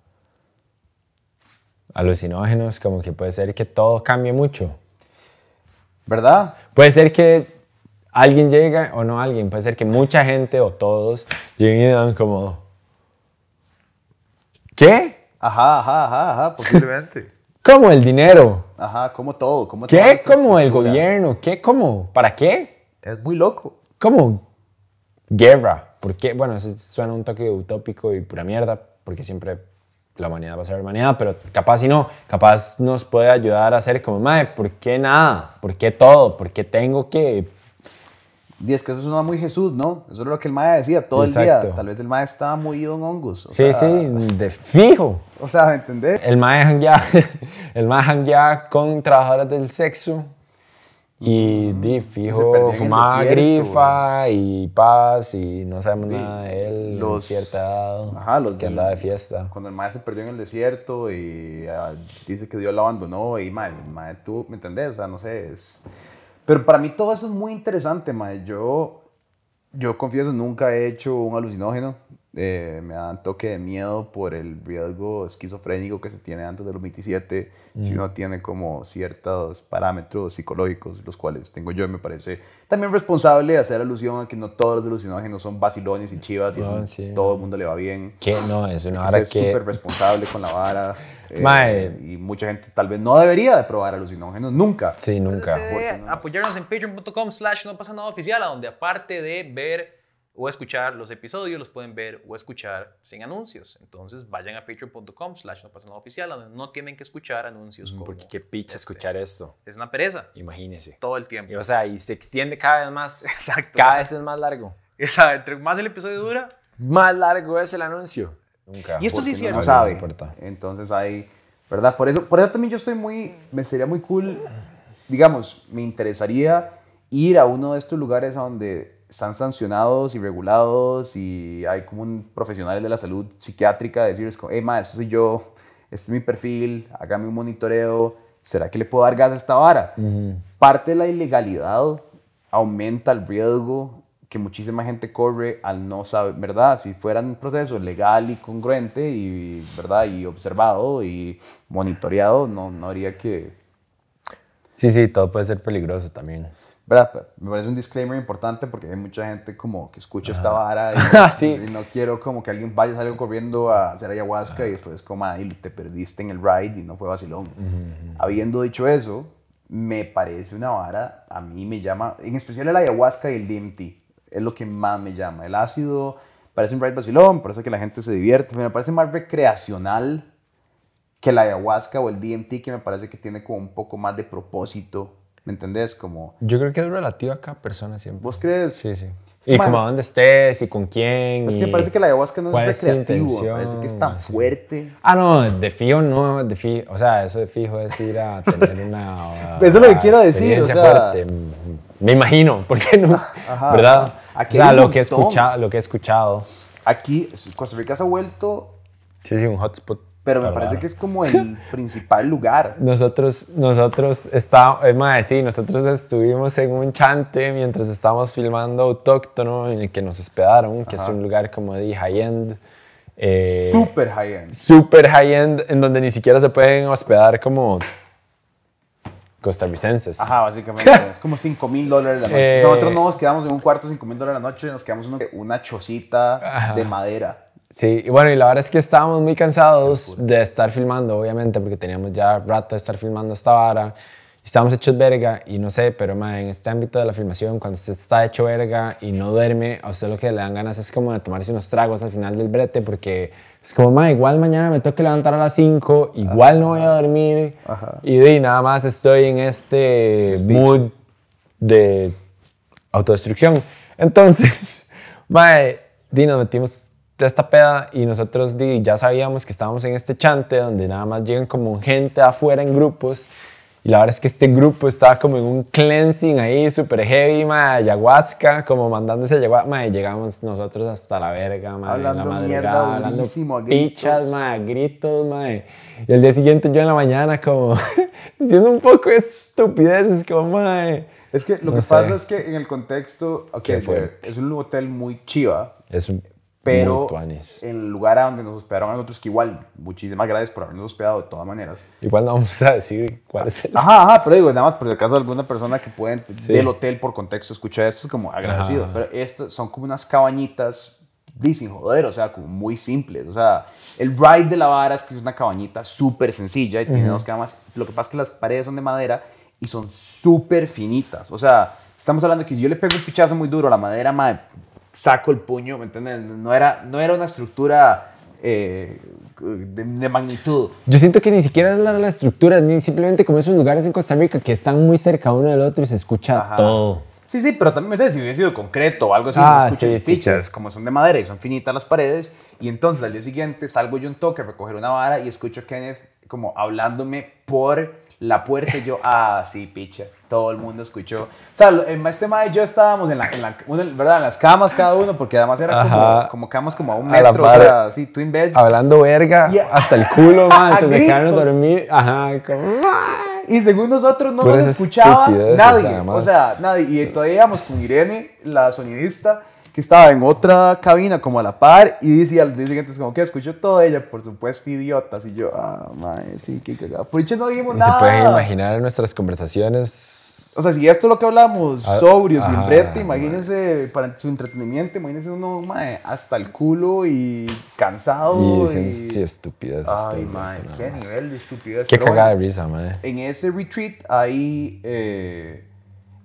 alucinógenos, como que puede ser que todo cambie mucho. ¿Verdad? Puede ser que alguien llegue o no alguien, puede ser que mucha gente o todos lleguen y dan como... ¿Qué? Ajá, ajá, ajá, ajá, posiblemente. ¿Cómo el dinero? Ajá, como todo, toda ¿Qué? ¿Cómo el gobierno? ¿Qué? ¿Cómo? ¿Para qué? Es muy loco. ¿Cómo? Guerra. ¿Por qué? Bueno, eso suena un toque utópico y pura mierda, porque siempre la humanidad va a ser humanidad, pero capaz si no, capaz nos puede ayudar a hacer como, madre, ¿por qué nada? ¿Por qué todo? ¿Por qué tengo que Y es que eso suena muy Jesús, ¿no? Eso es lo que el mae decía todo el Exacto. día. Tal vez el mae estaba muy en hongos. o Sí, sea, sí, de fijo. O sea, ¿me entendés? El mae janguea, el mae con trabajadoras del sexo y Se fijo fumaba grifa y paz y no sabemos nada de él los- cierta edad Ajá, los que del- andaba de fiesta. Cuando el mae se perdió en el desierto y ah, dice que Dios lo abandonó y mae, el mae tú, ¿me entendés? O sea, no sé, es... Pero para mí todo eso es muy interesante, mae. Yo, yo confieso, nunca he hecho un alucinógeno. Eh, me da un toque de miedo por el riesgo esquizofrénico que se tiene antes de los 27, si uno tiene como ciertos parámetros psicológicos, los cuales tengo yo, y me parece también responsable de hacer alusión a que no todos los alucinógenos son vacilones y chivas y No, a sí. todo el mundo le va bien Que no, es una hora que ser súper responsable con la vara. eh, y mucha gente tal vez no debería de probar alucinógenos nunca. Sí, nunca. Apoyarnos en patreon.com slash no pasa nada oficial, a donde aparte de ver o escuchar los episodios, los pueden ver o escuchar sin anuncios. Entonces vayan a patreon.com slash no pasa nada oficial, donde no tienen que escuchar anuncios. como Porque qué picha este. escuchar esto, Es una pereza imagínese. todo el tiempo. Y, o sea, y se extiende cada vez más. Exacto. Cada vez es más largo. O sea, entre más el episodio dura, Más largo es el anuncio. Nunca. Y esto sí es cierto. No sabe. Entonces hay, ¿verdad? Por eso, por eso también yo estoy muy, me sería muy cool, digamos, me interesaría ir a uno de estos lugares a donde están sancionados y regulados y hay como un profesional de la salud psiquiátrica decirles hey, ma, eso soy yo, este es mi perfil, hágame un monitoreo, ¿será que le puedo dar gas a esta vara? Parte de la ilegalidad aumenta el riesgo que muchísima gente corre al no saber, ¿verdad? Si fuera un proceso legal y congruente y, ¿verdad? Y observado y monitoreado, no, no habría que, Sí, sí, todo puede ser peligroso también. ¿Verdad? Me parece un disclaimer importante porque hay mucha gente como que escucha esta vara y, Ah, sí. y no quiero como que alguien vaya, salga corriendo a hacer ayahuasca y después como, ahí te perdiste en el ride y no fue vacilón. Habiendo dicho eso, me parece una vara, a mí me llama, en especial el ayahuasca y el DMT, es lo que más me llama. El ácido parece un ride vacilón, parece que la gente se divierte, me parece más recreacional que la ayahuasca o el DMT que me parece que tiene como un poco más de propósito, ¿me entendés? Como, Yo creo que es relativo a cada persona siempre. ¿vos crees? Sí, sí. Y man. como a dónde estés y con quién. Es que parece que la ayahuasca no ¿Cuál es recreativo, parece que es tan Sí. fuerte. Ah, no, de fijo no, de fijo, o sea, eso de fijo es ir a tener una... Eso es lo que una quiero decir, o sea- fuerte. Me imagino, ¿por qué no? Ajá, ¿Verdad? Aquí o sea, lo que, he escuchado, lo que he escuchado. Aquí, Costa Rica se ha vuelto, Sí, sí, un hotspot. Pero me parece que es como el principal lugar. Nosotros, nosotros estábamos, es más, sí, nosotros estuvimos en un chante mientras estábamos filmando Autóctono en el que nos hospedaron, que es un lugar como de high-end. eh, Super high-end. super high-end, en donde ni siquiera se pueden hospedar como costarricenses. Ajá, básicamente. es como 5 mil dólares la noche. Sea, Eh. nosotros no nos quedamos en un cuarto 5 mil dólares la noche, nos quedamos en una, una chocita Ajá. de madera. Sí, y bueno, y la verdad es que estábamos muy cansados de estar filmando, obviamente, porque teníamos ya rato de estar filmando esta vara. Estábamos hechos verga y no sé, pero ma, en este ámbito de la filmación, cuando usted está hecho verga y no duerme, a usted lo que le dan ganas es como de tomarse unos tragos al final del brete, porque es como, ma, igual mañana me tengo que levantar a las 5, igual no voy a dormir. Y de nada más estoy en este mood de autodestrucción. Entonces, mae, di, nos metimos de esta peda y nosotros di, ya sabíamos que estábamos en este chante donde nada más llegan como gente afuera en grupos. Y la verdad es que este grupo estaba como en un cleansing ahí súper heavy, mae, ayahuasca, como mandándose ayahuasca. Mae, llegamos nosotros hasta la verga, mae, en la Hablando mierda hablando gritos. pichas, mae, a gritos, mae. Y el día siguiente yo en la mañana como diciendo un poco de estupideces, como, mae. Es que lo No que sé. pasa es que en el contexto, ok, Qué fuerte. es un hotel muy chiva, Es un pero en el lugar a donde nos hospedaron a nosotros, que igual, muchísimas gracias por habernos hospedado de todas maneras. Igual no vamos a decir cuál es el... Ajá, ajá, pero digo, nada más por el caso de alguna persona que puede Sí. del hotel por contexto escuchar esto es como agradecido. Ajá. Pero estas son como unas cabañitas, dicen joder, o sea, como muy simples. O sea, el ride de la vara es que es una cabañita súper sencilla y tiene dos camas. Lo que pasa es que las paredes son de madera y son súper finitas. O sea, estamos hablando de que si yo le pego un pichazo muy duro a la madera, madre, saco el puño, ¿me entiendes? No era, no era una estructura eh, de, de magnitud. Yo siento que ni siquiera es la, la estructura, ni simplemente como esos lugares en Costa Rica que están muy cerca uno del otro y se escucha Ajá. todo. Sí, sí, pero también me entiendes, si hubiera sido concreto o algo así, Ah, no sí, sí, pichas, sí. como son de madera y son finitas las paredes. Y entonces al día siguiente salgo yo un toque a recoger una vara y escucho a Kenneth como hablándome por la puerta y yo, ah, sí, picha. Todo el mundo escuchó. O sea, el este mae y yo estábamos en, la, en, la- ¿verdad? en las camas cada uno, porque además era como, como camas como a un A metro, o par. sea, así, twin beds. Hablando verga Yeah. hasta el culo, man, antes de quedarnos dormir. Ajá, como... Y según nosotros no nos escuchaba nadie. además. O sea, nadie. Y todavía íbamos con Irene, la sonidista, que estaba en otra cabina como a la par. Y decía al día siguiente, es como que escuchó todo ella, por supuesto, idiotas. Y yo, ah, mae, sí, qué cagada. Por hecho no dijimos Ni se nada. pueden imaginar nuestras conversaciones. O sea, si esto es lo que hablamos, Ah, sobrios, sin ajá, brete, imagínense para su entretenimiento, imagínense uno, mae, hasta el culo y cansado. Y Y, dicen, sí, estupideces. todo Ay, mae, qué nivel de estupidez. Qué cagada de risa, man. en ese retreat hay eh,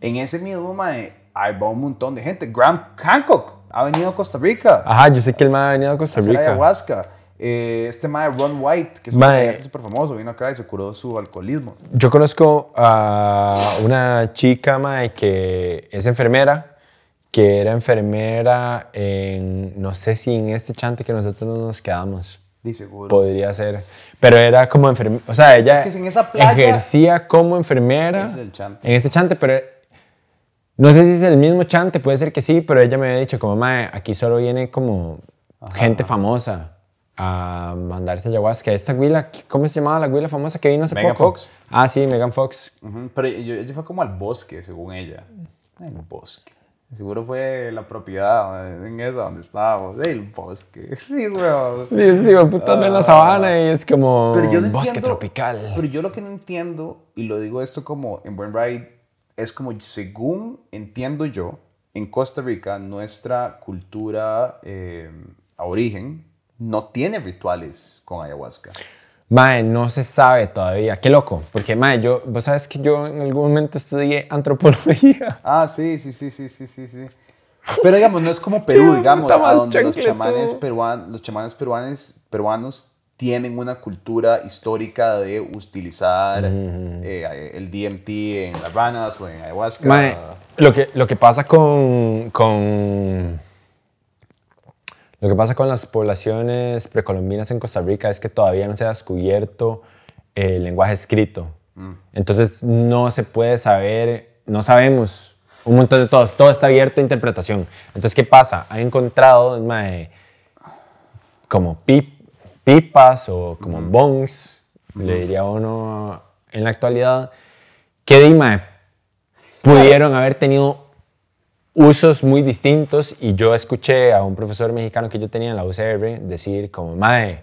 en ese mismo mae, hay va un montón de gente Graham Hancock ha venido a Costa Rica Ajá, yo sé que el man ha venido a Costa a Rica. ayahuasca Eh, este mae Ron White que es un súper famoso vino acá y se curó su alcoholismo Yo conozco a una chica, mae, que es enfermera, que era enfermera en, no sé si en este chante que nosotros no nos quedamos. di seguro Podría ser. Pero era como enfermera. O sea, ella Es que en esa playa- ejercía como enfermera. Es el chante. En ese chante, pero no sé si es el mismo chante, puede ser que sí, pero ella me había dicho como, mae, aquí solo viene como gente famosa a mandarse ayahuasca. Esta güila, ¿cómo se llamaba la güila famosa que vino hace Megan poco? Fox. Ah, sí, Megan Fox. Ujú, pero ella, fue como al bosque según ella el bosque Seguro fue la propiedad en esa donde estábamos. El bosque. Sí, weón. Sí, sí, puta en la sabana y es como Pero yo no bosque entiendo- tropical. Pero yo lo que no entiendo, y lo digo esto como en Buen Ride, es como según entiendo yo, en Costa Rica, nuestra cultura eh, a origen no tiene rituales con ayahuasca. Mae, no se sabe todavía. Qué loco. Porque, mae, yo, vos sabes que yo en algún momento estudié antropología. Ah, sí, sí, sí, sí, sí, sí, sí. Pero digamos, no es como Perú, digamos, a donde los chamanes, peruanos, los chamanes peruanos, peruanos tienen una cultura histórica de utilizar eh, el DMT en las ranas o en ayahuasca. Mae, lo que, lo que pasa con, con lo que pasa con las poblaciones precolombinas en Costa Rica es que todavía no se ha descubierto el lenguaje escrito. Entonces no se puede saber, no sabemos un montón de todos, todo está abierto a interpretación. Entonces, ¿qué pasa? Ha encontrado mae, como pip- pipas o como bongs, le diría uno en la actualidad, que di, mae, pudieron haber tenido usos muy distintos y yo escuché a un profesor mexicano que yo tenía en la UCR decir como, mae,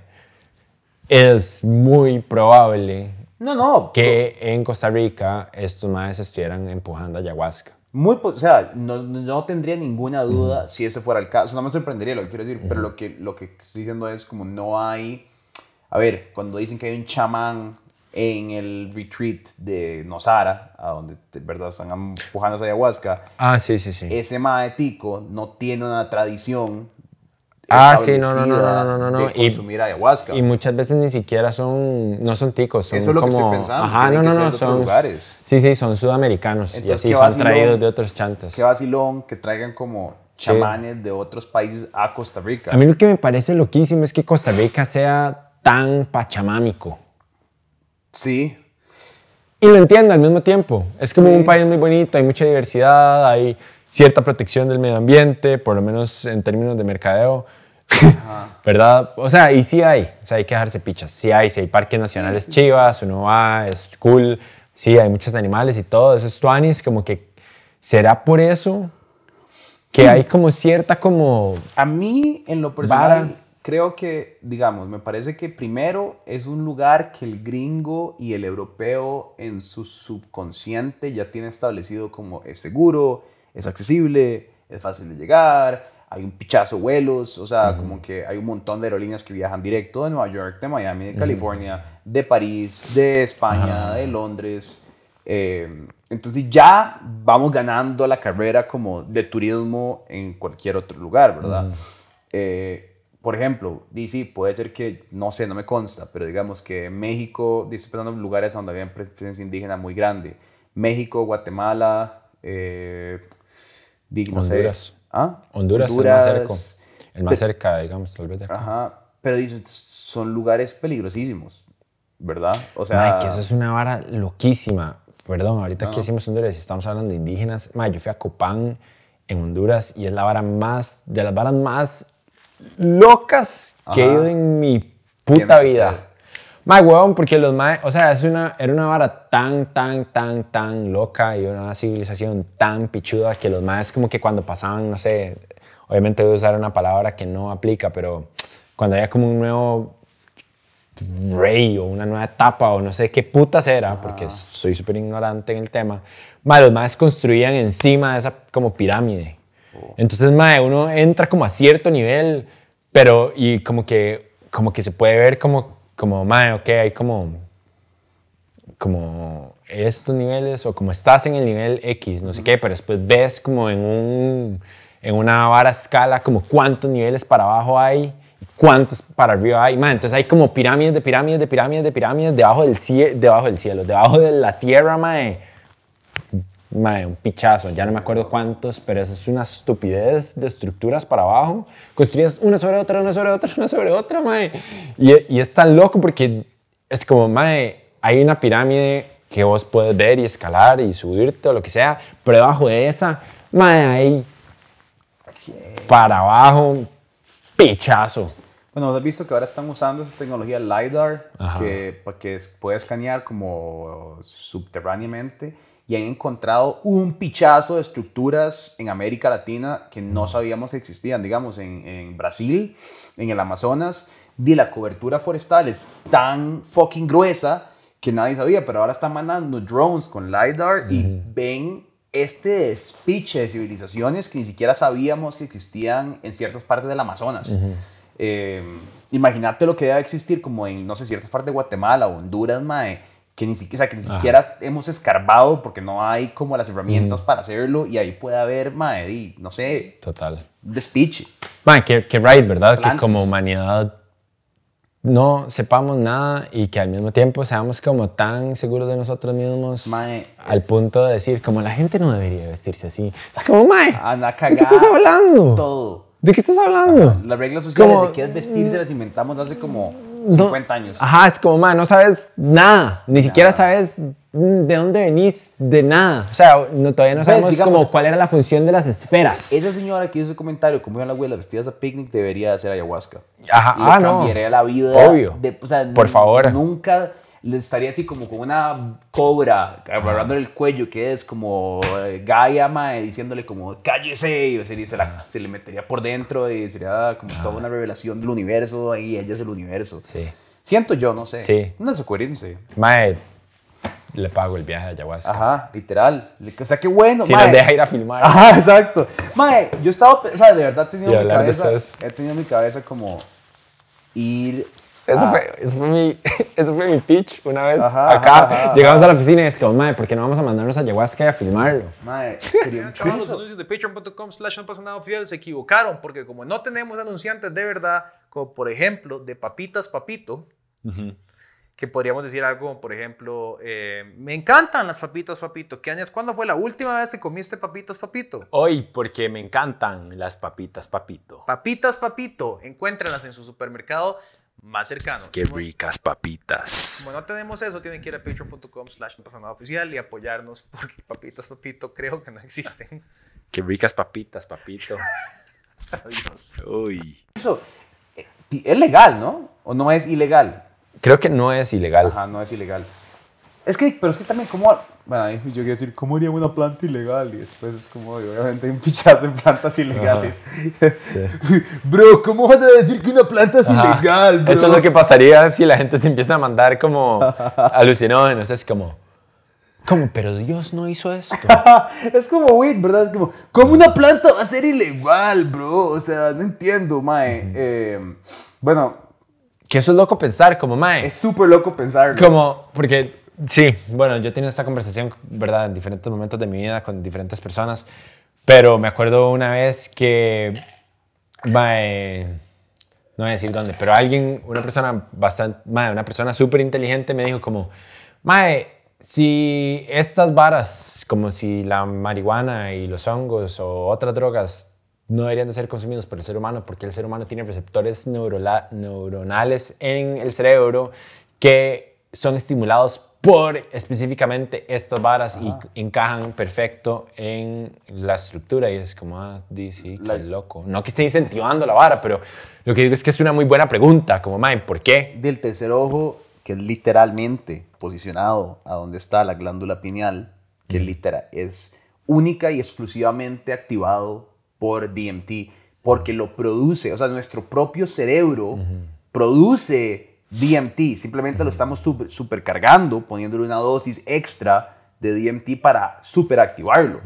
es muy probable No, no. que en Costa Rica estos maes estuvieran empujando ayahuasca. Muy, o sea, no, no tendría ninguna duda si ese fuera el caso. No me sorprendería lo que quiero decir, pero lo que, lo que estoy diciendo es como no hay... A ver, cuando dicen que hay un chamán en el retreat de Nosara, a donde de verdad están empujando esa ayahuasca, Ah, sí, sí, sí. ese maetico no tiene una tradición Ah, sí, no, no, no, no, no, no, no, de y- consumir ayahuasca. Y muchas veces ni siquiera son, no son ticos, son Eso es lo que como, estoy pensando, ajá, no, que no, no, son, lugares. sí, sí, son sudamericanos y Entonces, así qué son vacilón. traídos de otros chantos. Qué vacilón que traigan como Sí. chamanes de otros países a Costa Rica. A mí lo que me parece loquísimo es que Costa Rica sea tan pachamámico. Sí, Y lo entiendo al mismo tiempo. Es como Sí. un país muy bonito, hay mucha diversidad, hay cierta protección del medio ambiente, por lo menos en términos de mercadeo. ¿Verdad? O sea, y sí hay, o sea, hay que dejarse pichas. Sí hay, sí hay parques nacionales chivas, uno va, es cool, sí, hay muchos animales y todo, eso es tuanis, como que será por eso que hay como cierta como... A mí, en lo personal, Vara. Creo que, digamos, me parece que primero es un lugar que el gringo y el europeo en su subconsciente ya tiene establecido como es seguro, es accesible, es fácil de llegar, hay un pichazo vuelos, o sea, como que hay un montón de aerolíneas que viajan directo de Nueva York, de Miami, de California, de París, de España, de Londres. Eh, entonces ya vamos ganando la carrera como de turismo en cualquier otro lugar, ¿verdad? Eh, por ejemplo, DC puede ser que, no sé, no me consta, pero digamos que México, estoy pensando en lugares donde había presencia indígena muy grande. México, Guatemala, eh, no sé. Honduras. ¿Ah? Honduras, es el más cerca, el más cerca, digamos, tal vez de acá. Ajá, pero son lugares peligrosísimos, ¿verdad? O sea, Mae, que eso es una vara loquísima. Perdón, ahorita que hicimos Honduras y estamos hablando de indígenas. Mae, yo fui a Copán en Honduras y es la vara más, de las varas más locas que he Ajá. ido en mi puta vida. Mae, huevón, porque los mae, o sea, es una, era una vara tan, tan, tan, tan loca y una civilización tan pichuda que los maes como que cuando pasaban, no sé, obviamente voy a usar una palabra que no aplica, pero cuando había como un nuevo rey o una nueva etapa o no sé qué putas era, porque soy súper ignorante en el tema, mae, los maes construían encima de esa como pirámide. Entonces, mae, uno entra como a cierto nivel, pero y como que, como que se puede ver como, como mae, ok, hay como, como estos niveles o como estás en el nivel X, no sé qué, pero después ves como en, un, en una vara escala como cuántos niveles para abajo hay y cuántos para arriba hay. Man, entonces hay como pirámides de pirámides de pirámides de pirámides debajo del, cie debajo del cielo, debajo de la tierra, mae. Mae, un pichazo, ya no me acuerdo cuántos, pero eso es una estupidez de estructuras para abajo. Construidas una sobre otra, una sobre otra, una sobre otra, mae. Y, y es tan loco porque es como, mae, hay una pirámide que vos puedes ver y escalar y subirte o lo que sea, pero debajo de esa, mae, hay para abajo, pichazo. Bueno, ¿has visto que ahora están usando esa tecnología LiDAR Ajá. que, que puede escanear como subterráneamente y han encontrado un pichazo de estructuras en América Latina que no sabíamos que existían, digamos, en, en Brasil, en el Amazonas, y la cobertura forestal. Es tan fucking gruesa que nadie sabía, pero ahora están mandando drones con LiDAR y ven este despiche de civilizaciones que ni siquiera sabíamos que existían en ciertas partes del Amazonas. Eh, Imagínate lo que debe existir como en, no sé, ciertas partes de Guatemala o Honduras, mae, que ni siquiera, o sea, que ni siquiera hemos escarbado porque no hay como las herramientas para hacerlo y ahí puede haber, mae, y, no sé, Total. despiche. Man, que, que right, ¿verdad? Que como humanidad no sepamos nada y que al mismo tiempo seamos como tan seguros de nosotros mismos Mae, al es- punto de decir como la gente no debería vestirse así. Es como, mae, Anda ¿de qué estás hablando? Todo. ¿De qué estás hablando? Las reglas sociales Como- de qué es vestirse las inventamos hace como No- 50 años. Ajá, es como, mae, no sabes nada. Ni siquiera sabes mm, de dónde venís, de nada. O sea, no, todavía no Pues, sabemos digamos- como cuál era la función de las esferas. Esa señora que hizo ese comentario, como iban las abuelas vestidas a picnic, debería hacer ayahuasca. Ajá, Le ah, no. cambiaría la vida. Obvio. de- o sea, Por favor. Nunca estaría así como con una cobra agarrándole el cuello, que es como eh, Gaia, mae, diciéndole como cállese, y se, se, la- se le metería por dentro y sería como toda una revelación del universo y ella es el universo. Sí. Siento yo, no sé. Sí. No es secuerismo, sí. Mae, le pago el viaje a ayahuasca. Ajá, literal. Le- O sea, qué bueno, Si mae. nos deja ir a filmar. Ajá, exacto. Mae, yo estaba, o sea, de verdad he tenido Y en mi cabeza, he tenido en mi cabeza como ir Eso, a- fue, eso, fue mi, eso fue mi pitch una vez. Ajá, Acá ajá, ajá. llegamos a la oficina y es como, mae, ¿por qué no vamos a mandarnos a ayahuasca y a filmarlo? Mae, sería un Acaban los anuncios de patreon.com slash no pasa nada oficial se equivocaron porque como no tenemos anunciantes de verdad, como por ejemplo de Papitas Papito, que podríamos decir algo como por ejemplo, eh, me encantan las papitas Papito. ¿Qué años? ¿Cuándo fue la última vez que comiste papitas Papito? Hoy, porque me encantan las papitas, papito. Papitas Papito, encuéntrenlas en su supermercado más cercano. Qué Como- ricas papitas. Como no tenemos eso, tienen que ir a patreon.com slash no pasa nada oficial y apoyarnos porque papitas Papito creo que no existen. Qué ricas papitas, papito. Adiós. Uy. Eso eh, es legal, ¿no? ¿O no es ilegal? Creo que no es ilegal. Ajá, no es ilegal. Es que, pero es que también, ¿cómo? Bueno, yo quiero decir, ¿cómo haría una planta ilegal? Y después es como, obviamente, hay un pichazo en plantas ilegales. bro, ¿cómo vas a decir que una planta es Ajá. ilegal, bro? Eso es lo que pasaría si la gente se empieza a mandar como alucinógenos. Es como, ¿cómo? Pero Dios no hizo esto. es como weed, ¿verdad? Es como, ¿cómo una planta va a ser ilegal, bro? O sea, no entiendo, mae. Eh, bueno, que eso es loco pensar, como, mae. es súper loco pensarlo. Como, porque sí, bueno, yo he tenido esta conversación, ¿verdad? En diferentes momentos de mi vida con diferentes personas, pero me acuerdo una vez que, mae, no voy a decir dónde, pero alguien, una persona bastante, mae, una persona súper inteligente me dijo como, mae, si estas varas, como si la marihuana y los hongos o otras drogas no deberían de ser consumidos por el ser humano porque el ser humano tiene receptores neuronales en el cerebro que son estimulados por específicamente estas varas y encajan perfecto en la estructura y es como, ah, sí, qué loco. No que esté incentivando la vara, pero lo que digo es que es una muy buena pregunta, como, man, ¿por qué? Del tercer ojo, que es literalmente posicionado a donde está la glándula pineal, que literal, es única y exclusivamente activado por DMT, porque lo produce, o sea, nuestro propio cerebro produce DMT, simplemente lo estamos super, supercargando, poniéndole una dosis extra de DMT para superactivarlo,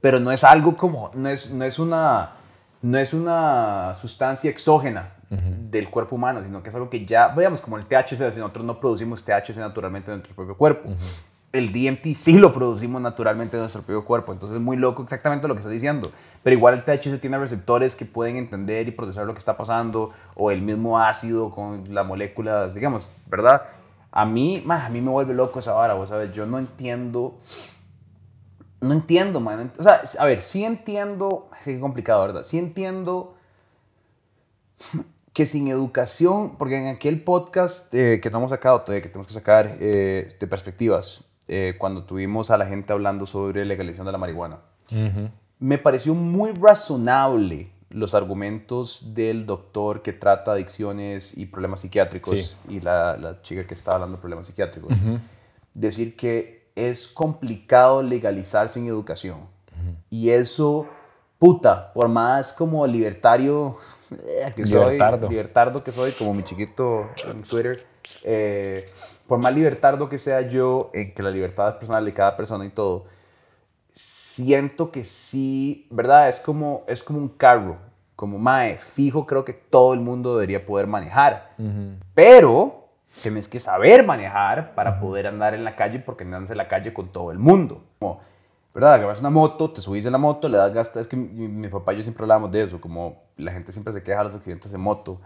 pero no es algo como, no es, no es una no es una sustancia exógena del cuerpo humano, sino que es algo que ya, veamos, como el THC, si nosotros no producimos THC naturalmente en nuestro propio cuerpo. El DMT sí lo producimos naturalmente en nuestro propio cuerpo, entonces es muy loco exactamente lo que estoy diciendo. Pero igual el THC tiene receptores que pueden entender y procesar lo que está pasando, o el mismo ácido con las moléculas, digamos, ¿verdad? A mí, ma, a mí me vuelve loco esa vara, vos sabes, yo no entiendo no entiendo, man. O sea, a ver, sí entiendo, es que complicado, ¿verdad? Sí entiendo que sin educación, porque en aquel podcast eh, que no hemos sacado que tenemos que sacar eh, de perspectivas, eh, cuando tuvimos a la gente hablando sobre legalización de la marihuana, me pareció muy razonable los argumentos del doctor que trata adicciones y problemas psiquiátricos Sí. y la, la chica que está hablando de problemas psiquiátricos. Decir que es complicado legalizar sin educación. Y eso, puta, por más como libertario eh, que soy, Libertardo. libertardo que soy, como mi chiquito en Twitter, eh, por más libertardo que sea yo, en que la libertad es personal de cada persona y todo, siento que sí, ¿verdad? Es como, es como un carro, como mae, fijo, creo que todo el mundo debería poder manejar, pero tienes que saber manejar para poder andar en la calle porque andas en la calle con todo el mundo. Como, ¿verdad? Agarras una moto, te subís en la moto, le das gas, es que mi, mi papá y yo siempre hablábamos de eso, como la gente siempre se queja de los accidentes de moto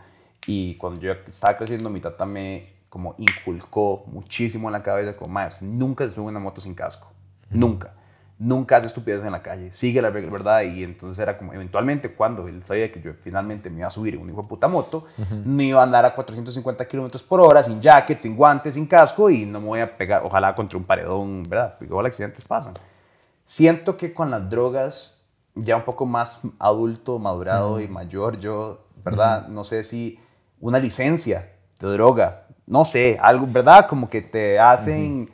y cuando yo estaba creciendo mi tata me como inculcó muchísimo en la cabeza como, usted nunca se sube una moto sin casco, nunca nunca hace estupideces en la calle, sigue la regla, ¿verdad? Y entonces era como, eventualmente, cuando él sabía que yo finalmente me iba a subir en un hijo de puta moto, no iba a andar a 450 kilómetros por hora, sin jacket, sin guantes, sin casco, y no me voy a pegar, ojalá contra un paredón, ¿verdad? Porque igual accidentes pasan. Siento que con las drogas, ya un poco más adulto, madurado y mayor, yo, ¿verdad? No sé si una licencia de droga, no sé, algo, ¿verdad? Como que te hacen...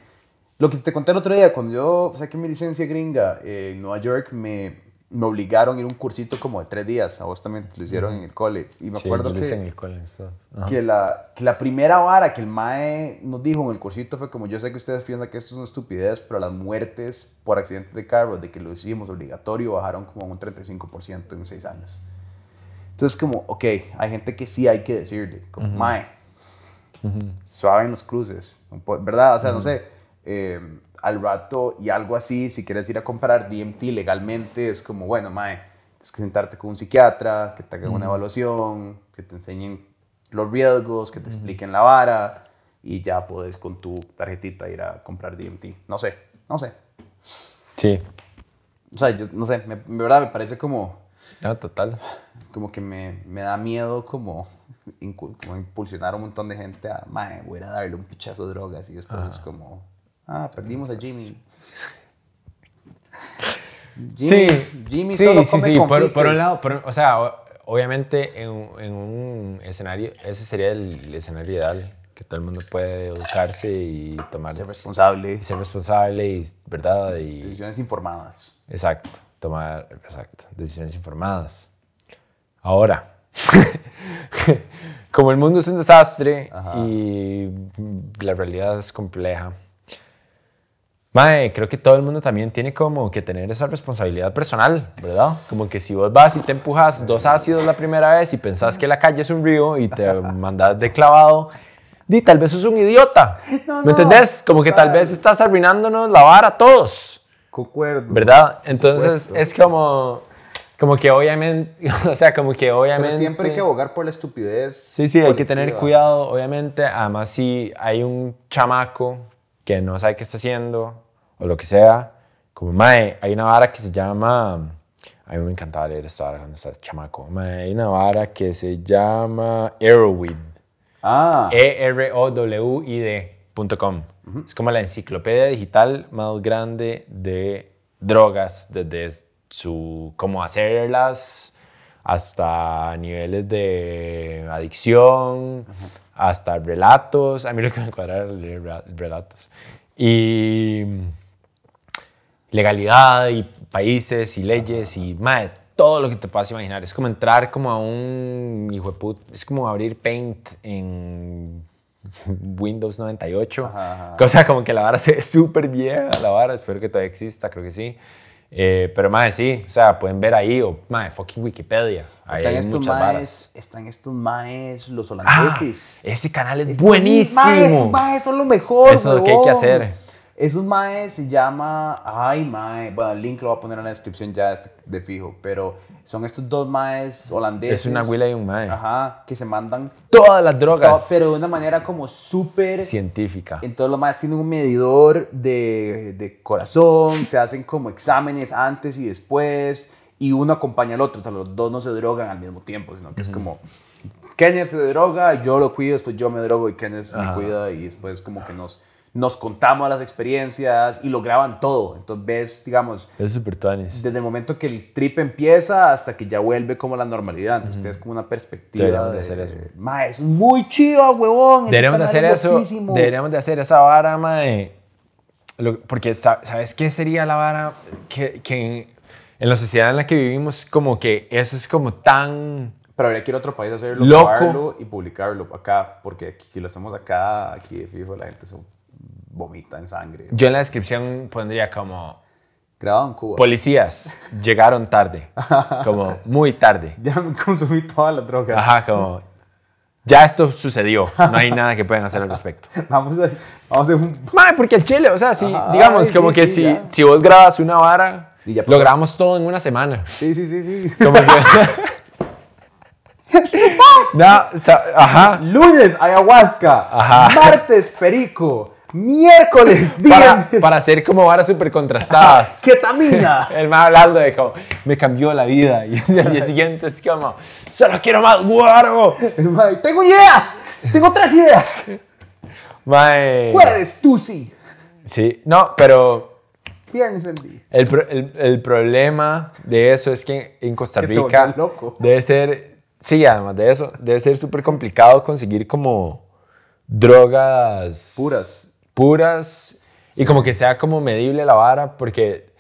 Lo que te conté el otro día, cuando yo saqué mi licencia gringa eh, en Nueva York, me, me obligaron a ir a un cursito como de tres días. A vos también te lo hicieron en el cole. Y me Sí, acuerdo que, en el cole, eso. Ajá. que, la, que la primera vara que el MAE nos dijo en el cursito fue como, yo sé que ustedes piensan que esto es una estupidez, pero las muertes por accidentes de carro, de que lo hicimos obligatorio, bajaron como un 35% en seis años. Entonces como, ok, hay gente que sí hay que decirle, como, MAE, suave en los cruces, ¿verdad? O sea, no sé, eh, al rato y algo así, si quieres ir a comprar DMT legalmente, es como, bueno, mae, tienes que sentarte con un psiquiatra, que te hagan una evaluación, que te enseñen los riesgos, que te expliquen la vara y ya puedes con tu tarjetita ir a comprar DMT. No sé, no sé. Sí, O sea, yo no sé, me- verdad me parece como, no, total. como que me, me da miedo como, como impulsionar a un montón de gente a, mae, voy a darle un pichazo de drogas y después es como, ah, perdimos a Jimmy. Jimmy, sí, Jimmy sí, solo come sí, por, por un lado, por- o sea, obviamente en, un- en un escenario, ese sería el escenario ideal, que todo el mundo puede educarse y tomar Ser responsable, y ser responsable y, ¿verdad? Y, decisiones informadas. exacto, tomar, exacto, decisiones informadas. Ahora, como el mundo es un desastre Ajá. y la realidad es compleja, Mae, creo que todo el mundo también tiene como que tener esa responsabilidad personal, ¿verdad? Como que si vos vas y te empujas dos ácidos la primera vez y pensás que la calle es un río y te mandas de clavado, di, tal vez sos un idiota. No, ¿Me no, entendés? Como que tal vez estás arruinándonos la vara a todos. Concuerdo. ¿verdad? Entonces supuesto. es como, como que obviamente, o sea, como que obviamente... Pero siempre hay que abogar por la estupidez. Sí, sí, hay que tener colectiva. cuidado, obviamente. Además, si hay un chamaco que no sabe qué está haciendo o lo que sea, como, mae, hay una vara que se llama... A mí me encantaba leer esta vara cuando estaba chamaco. Mae, hay una vara que se llama Arrowweed. Ah, E-R-O-W-I-D.com. Es como la enciclopedia digital más grande de drogas, desde su cómo hacerlas hasta niveles de adicción, hasta relatos. A mí lo que me cuadra era leer relatos. Y legalidad y países y leyes y mae, todo lo que te puedas imaginar. Es como entrar como a un hijo de put- es como abrir Paint en Windows 98. Ajá. Cosa como que la vara se ve súper vieja, la vara, espero que todavía exista, creo que sí. Eh, pero mae, sí, o sea, pueden ver ahí o mae, fucking Wikipedia. Ahí están hay estos maes, están estos maes, los Ah, holandeses. ese canal es Maes, buenísimo. esos maes son lo mejor, Eso es lo que hay que hacer. Esos maes se llama, ay mae, bueno, el link lo voy a poner en la descripción ya de, de fijo, pero son estos dos maes holandeses. Es una huila y un mae. Ajá, que se mandan, Todas las todo, drogas. pero de una manera como súper... científica. Entonces los maes tienen un medidor de, de corazón, se hacen como exámenes antes y después, y uno acompaña al otro, o sea, los dos no se drogan al mismo tiempo, sino que es como, Kenneth se droga, yo lo cuido, después yo me drogo y Kenneth me cuida, y después como que nos, nos contamos las experiencias y lo graban todo. Entonces ves, digamos, Es súper desde el momento que el trip empieza hasta que ya vuelve como la normalidad. Entonces tienes como una perspectiva. Deberíamos de hacer eso. Eso es muy chido, huevón. Deberíamos de hacer es eso. Deberíamos de hacer esa vara, mae. Lo- porque, sa- ¿sabes qué sería la vara? Que, que en, la sociedad en la que vivimos, como que eso es como tan... Pero habría que ir a otro país a hacerlo, Loco. grabarlo y publicarlo acá. Porque aquí- si lo hacemos acá, aquí de fijo, la gente se vomita en sangre. Yo en la descripción pondría como... Grabado en Cuba. Policías llegaron tarde. Como muy tarde. ya consumí todas las drogas. Ajá, como... Ya esto sucedió. No hay nada que puedan hacer al respecto. Vamos a, vamos a hacer un... Mae, porque el chile, o sea, si, Ajá, digamos, ay, como sí, que sí, si, ya. si vos grabas una vara, Y ya lo grabamos todo en una semana. Sí, sí, sí, sí. Como que... no, sa- ajá. Lunes, ayahuasca. Ajá. Martes, perico. Miércoles, Para, día. para hacer como varas súper contrastadas. Ketamina. El más hablando de como, me cambió la vida. Y el día siguiente es como, solo quiero más mae, Tengo idea. Tengo tres ideas. Mae. Jueves, Tusi. Sí, no, pero Viernes, MD. el, el, el problema de eso es que en Costa Rica loco. debe ser, sí, además de eso, debe ser súper complicado conseguir como drogas Puras. Puras y como que sea como medible la vara porque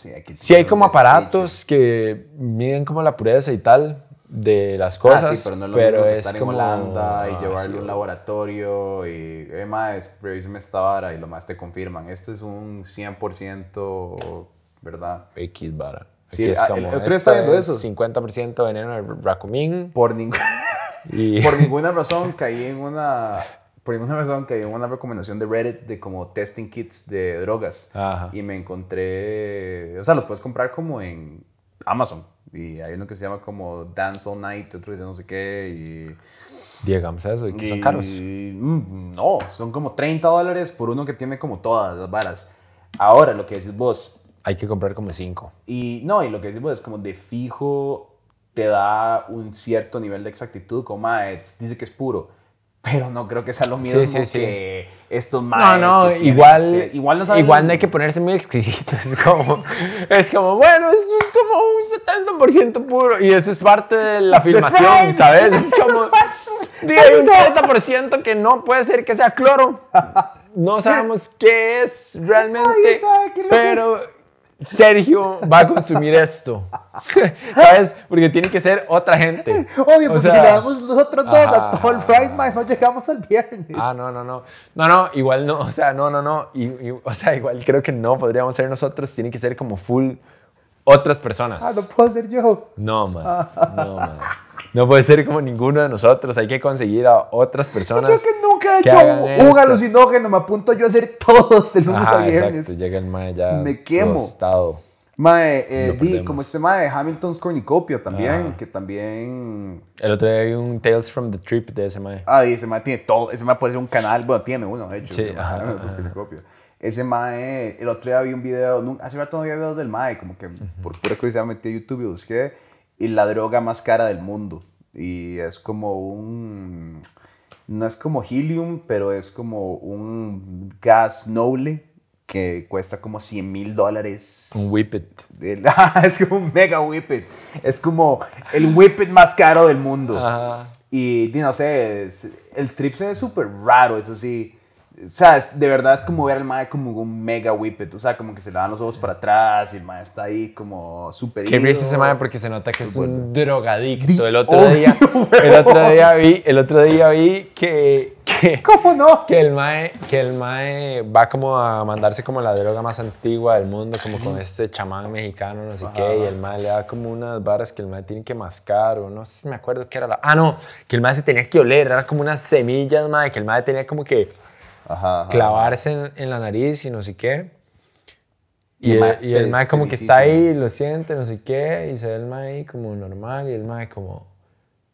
Sí, Sí hay como aparatos que miden como la pureza y tal de las cosas, Ah, sí, pero no es lo mismo que es estar como... en Holanda y Ah, llevarlo sí, a un laboratorio y, eh, más, revíseme esta vara y lo más te confirman. Esto es un 100%, ¿verdad? X vara. Sí, es ah, el como, otro día esto estaba viendo es eso. 50% veneno de racumín Por, ningún y... por ninguna razón caí en una... Por ninguna razón caí en una recomendación de Reddit de como testing kits de drogas. Ajá. Y me encontré... O sea, los puedes comprar como en Amazon. Y hay uno que se llama como Dance All Night, otro dice no sé qué. Y... Digamos eso, y que son Y- caros. mm, no, son como 30 dólares por uno que tiene como todas las varas. Ahora, lo que decís vos, Hay que comprar como 5. y no, y lo que decís vos es como de fijo te da un cierto nivel de exactitud, como "Ma, es- dice que es puro. Pero no creo que sea lo mismo sí, sí. que estos No, maes no, tienen igual, ser- igual no igual no hay que ponerse muy exquisito. Es como, es como, bueno, esto es como un 70% puro. Y eso es parte de la filmación. ¿sabes? Es como, hay un 30% que no puede ser que sea cloro. No sabemos qué es realmente. Nadie sabe pero Sergio va a consumir esto. ¿Sabes? Porque tiene que ser otra gente. Obvio, O porque sea, si le damos nosotros dos a todo el Month, no llegamos al viernes. Ah, no, no, no. No, no, igual no. O sea, no, no, no. Y, y- o sea, igual creo que no podríamos ser nosotros. Tiene que ser como full otras personas. Ah, no puedo ser yo. No, man. No, man. No puede ser como ninguno de nosotros. Hay que conseguir a otras personas. Yo que nunca he hecho un, alucinógeno, me apunto yo a hacer todos de lunes a Ajá, viernes. exacto. Llega el mae ya. Me quemo. tostado. Mae, eh, di, como este mae, Hamilton's Cornucopia también, Ajá. que también... El otro día vi un Tales from the Trip de ese mae. Ah, y ese mae tiene todo, ese mae puede ser un canal, bueno, tiene uno, de hecho. Sí, ajá, Hamilton's ajá. Cornucopia. Ese mae, el otro día vi un video, hace rato no había videos del mae, como que por pura curiosidad me metí a YouTube y busqué, y la droga más cara del mundo. Y es como un... No es como helium, pero es como un gas noble que cuesta como 100 mil dólares. Un Whippet. Ah, es como un mega whippet. Es como el whippet más caro del mundo. Ajá. Y no sé, es- el trip se ve súper raro, eso sí. O sea, es- de verdad es como ver al mae como un mega whippet. O sea, como que se le dan los ojos para atrás y el mae está ahí como súper Qué risa ese mae porque se nota que es un drogadicto. Di- El otro obvio, día, el otro día vi, el otro día vi que, que, ¿Cómo no? que el mae, que el mae va como a mandarse como la droga más antigua del mundo, como con este chamán mexicano, no sé qué, y el mae le da como unas varas que el mae tiene que mascar, o no sé si me acuerdo qué era la... Ah, no, que el mae se tenía que oler, era como unas semillas, mae, que el mae tenía como que Ajá, ajá. clavarse en, en la nariz y no sé qué. Y Y, el y el mae como que está ahí, lo siente, no sé qué, y se ve el mae ahí como normal, y el mae como,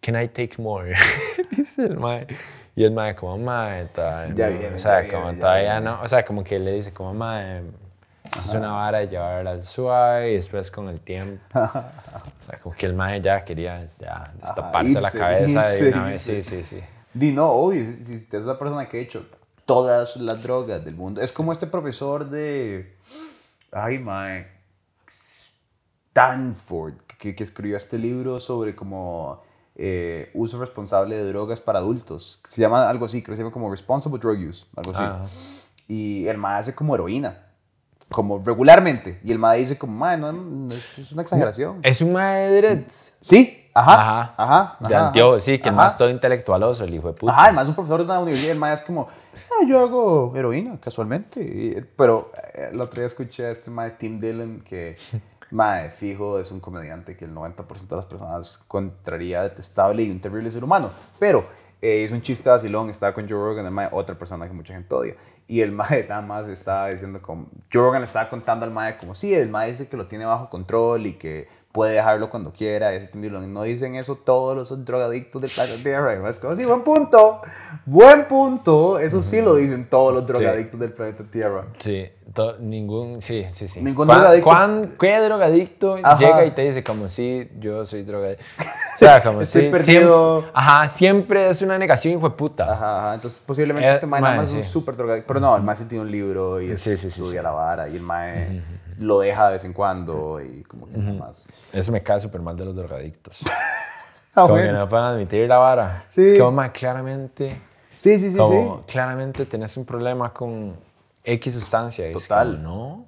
can I take more? Dice el mae. Y el mae como, mae, ta- Ya o sea, ya como ya todavía viene. no, o sea, como que le dice como, mae, es una vara de llevar al suave, y después con el tiempo, o sea, como que el mae ya quería ya destaparse la irse, cabeza de irse, una vez, sí, irse. sí, sí. Di, no, obvio, si si es una persona que ha hecho todas las drogas del mundo. Es como este profesor de. Ay, mae. Stanford, que, que escribió este libro sobre como eh, uso responsable de drogas para adultos. Se llama algo así, creo que se llama como Responsible Drug Use, algo así. Ajá. Y el mae hace como heroína, como regularmente. Y el mae dice como, mae, no, no, es, una exageración. Es un mae de dreads. Sí, ajá, Ajá. ajá. De Antioquia, sí, que el más todo intelectualoso, el hijo de puta. Ajá, además un profesor de una universidad, el mae es como, "Ah, yo hago heroína casualmente. Y- pero eh, el otro día escuché a este mae Tim Dillon que, mae, fijo, es un comediante que el 90% de las personas encontraría detestable y un terrible ser humano. Pero eh, es un chiste vacilón, estaba con Joe Rogan, el mae, otra persona que mucha gente odia. Y el mae nada más estaba diciendo como, Joe Rogan le estaba contando al mae como, sí, el mae dice que lo tiene bajo control y que puede dejarlo cuando quiera. Y ese no dicen eso todos los drogadictos del planeta Tierra. Y más como, sí, buen punto, buen punto. Eso sí lo dicen todos los drogadictos del planeta Tierra. Sí, to- ningún, sí, sí, sí. Ningún ¿Cuán- drogadicto- cuán- ¿Qué drogadicto Ajá. llega y te dice como, sí, yo soy drogadicto? O sea, como, Estoy sí, perdido. siempre- ajá, siempre es una negación, hijo de puta. Ajá, ajá. Entonces, posiblemente Eh, este mae nada más es un sí. súper drogadicto. Pero no, el mae sí tiene un libro y Sí, sí, sí, estudia sí. la vara. Y el mae lo deja de vez en cuando y como que nada más. Eso me cae súper mal de los drogadictos. Ah, como que bueno. no pueden admitir la vara. Sí. Es como, ma, claramente, Sí, sí, sí, como, sí. claramente tenés un problema con X sustancia. Y es Total. como, no.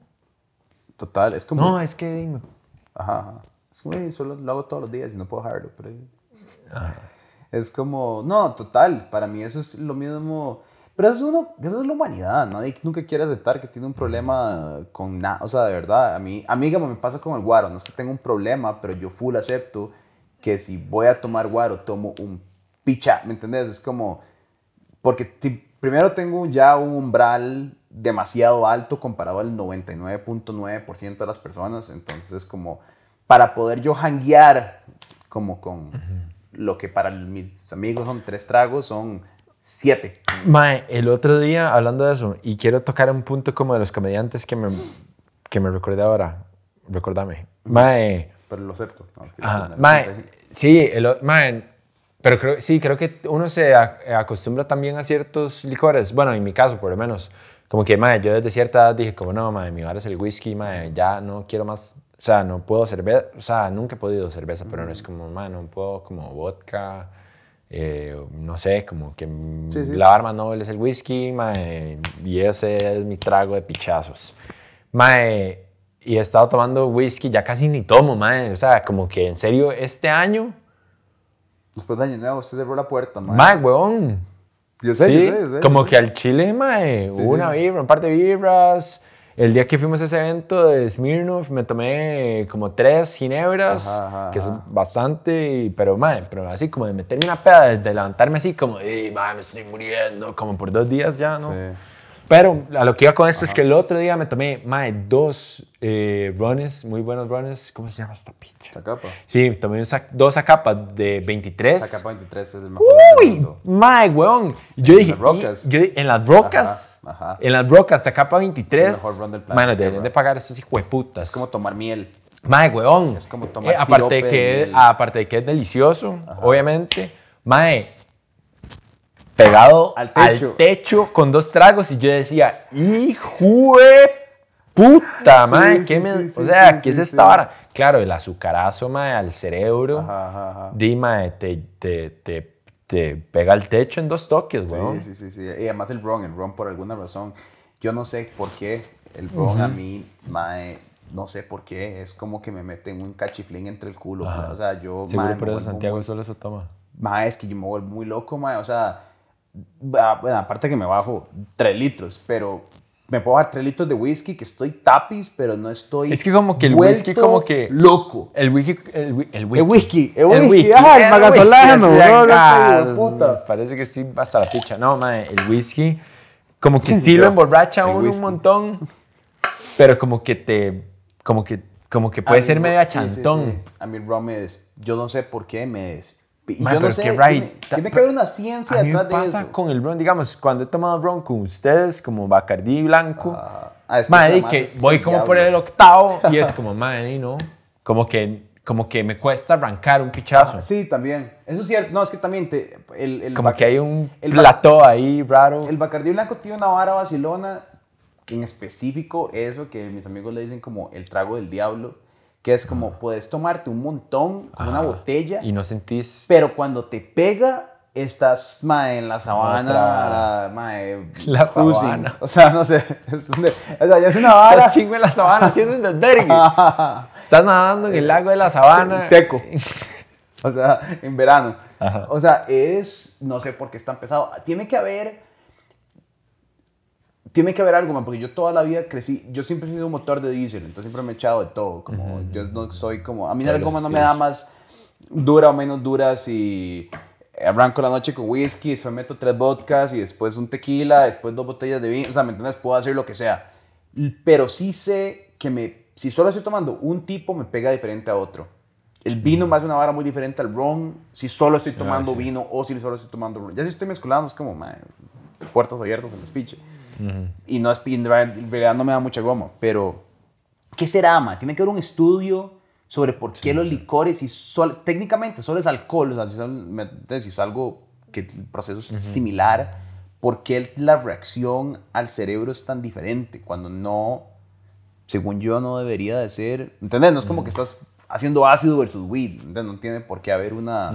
Total, es como... No, es que dime. Ajá, ajá. Es como, "Ey, solo lo hago todos los días y no puedo dejarlo, pero... Es como, no, total, para mí eso es lo mismo... Pero eso es, uno, eso es la humanidad, nadie nunca quiere aceptar que tiene un problema con nada, o sea, de verdad, a mí, a mí como me pasa con el guaro, no es que tenga un problema, pero yo full acepto que si voy a tomar guaro, tomo un picha, ¿me entendés? Es como, porque si primero tengo ya un umbral demasiado alto comparado al 99.9% de las personas, entonces es como para poder yo hanguear como con lo que para mis amigos son tres tragos, son siete. Mae, el otro día, hablando de eso, y quiero tocar un punto como de los comediantes que me, que me recordé ahora. Recordame. Mae, Pero lo acepto. No, es que ajá, la- mae, sí, el, mae, pero creo, sí, creo que uno se a- acostumbra también a ciertos licores. Bueno, en mi caso, por lo menos. Como que, mae, yo desde cierta edad dije, como no, mae, mi bar es el whisky, mae, ya no quiero más. O sea, no puedo cerveza. O sea, nunca he podido cerveza, pero no es como, mae, no puedo como vodka. Eh, no sé, como que Sí, sí. la arma noble es el whisky, mae, y ese es mi trago de pichazos. Mae, y he estado tomando whisky, ya casi ni tomo, mae. O sea, como que en serio, este año, Después de Año Nuevo, usted cerró la puerta, man. mae, weón. Yo sé, sí, yo sé, yo sé. como que al chile, mae, hubo una vibra, un par de vibras. El día que fuimos a ese evento de Smirnoff, me tomé como tres ginebras, Ajá, ajá, que es bastante, pero, mae, pero así como de meterme una peda, de levantarme así como, "Ey, mae, me estoy muriendo, como por dos días ya, ¿no? Sí. Pero a lo que iba con esto es que el otro día me tomé, mae, dos eh, runs, muy buenos runs. ¿Cómo se llama esta picha? Zacapa. Sí, tomé un sac- dos acapas de 23. Zacapa 23 es el mejor Uy, mae, weón. Yo En dije, las rocas. y- yo- en las rocas, Ajá, ajá. en las rocas, Zacapa 23. Es el mejor ron del planeta Mano, deberían de pagar estos hijueputas. Es como tomar miel. Mae, weón. Es como tomar aparte de que, de miel. aparte de que es delicioso, obviamente. Mae, pegado Al al techo. techo. con dos tragos y yo decía, hijo de puta, Sí, mae, sí, ¿qué me- sí, sí, o sea, ¿qué es esta vara? Claro, el azucarazo, mae, al cerebro. Ajá, ajá, ajá. Di, mae, te, te, te, te pega al techo en dos toques, weón. Sí, sí, sí. Y además el ron, el ron por alguna razón. Yo no sé por qué el ron a mí, mae, no sé por qué, es como que me mete en un cachiflín entre el culo. Ajá. O sea, yo, Seguro mae, por me eso Santiago muy- solo eso toma. Mae, es que yo me vuelvo muy loco, mae. O sea, bueno, aparte que me bajo 3 litros, pero me puedo bajar 3 litros de whisky, que estoy tapiz, pero no estoy. Es que como que el whisky como que- Loco. El whisky, el, el El whisky, el whisky, whisky, ajá, el el magasolano, whisky, no, no, puta. Parece que sí hasta la picha. No, mae, el whisky como que Sí, sí lo emborracha el uno un whisky. montón, pero como que te, como que, como que puede A ser el medio ron- sí, sí, chantón. A mí el me des- Yo no sé por qué me des- y Mae, yo no sé, que, tiene, right, tiene que haber una ciencia A mí me detrás de pasa eso. con el ron, digamos, cuando he tomado ron con ustedes, como Bacardí blanco, Ah, ah, es que Madre, que es voy el como por el octavo y es como, madre, ¿no? Como que, como que me cuesta arrancar un pichazo. Ah, Sí, también. Eso es cierto. No, es que también te, el, el como que hay un el plató ahí raro. El Bacardí Blanco tiene una vara vacilona, en específico eso que mis amigos le dicen como el trago del diablo, que es como puedes tomarte un montón, como una botella, Y no sentís... pero cuando te pega, estás mae, en la sabana, mae, La cruising. sabana. O sea, no sé, es, un de- o sea, ya es una vara Estás chingo en la sabana haciendo un desvergue. Estás nadando en el lago de la sabana. seco. O sea, en verano. Ajá. O sea, es, no sé por qué es tan pesado. Tiene que haber, tiene que haber algo, man, porque yo toda la vida crecí, yo siempre he sido un motor de diésel, entonces siempre me he echado de todo, como yo no soy como, a mí la goma no me da más dura o menos dura si arranco la noche con whisky, después meto tres vodkas y después un tequila, después dos botellas de vino, o sea, ¿me entiendes? Puedo hacer lo que sea. Pero sí sé que me, si solo estoy tomando un tipo, me pega diferente a otro. El vino me hace una vara muy diferente al ron si solo estoy tomando sí. vino o si solo estoy tomando ron. Ya si estoy mezclando es como, man, puertas abiertas en el speech. Y no es, en realidad no me da mucha goma, pero ¿qué será, ma? Tiene que haber un estudio sobre por qué los licores, y sol- técnicamente solo es alcohol, o sea, si, me- si es algo que el proceso es similar, ¿por qué la reacción al cerebro es tan diferente cuando no, según yo, no debería de ser, ¿entendés? No es como que estás haciendo ácido versus weed, ¿entendés? No tiene por qué haber una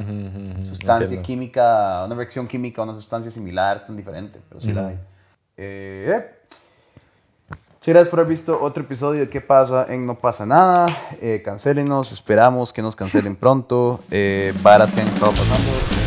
sustancia entiendo. química, una reacción química, una sustancia similar tan diferente, pero sí la hay. Eh, Muchas gracias por haber visto otro episodio de ¿Qué pasa en No pasa nada? Eh, cancélenos, esperamos que nos cancelen pronto. Eh, varas que han estado pasando.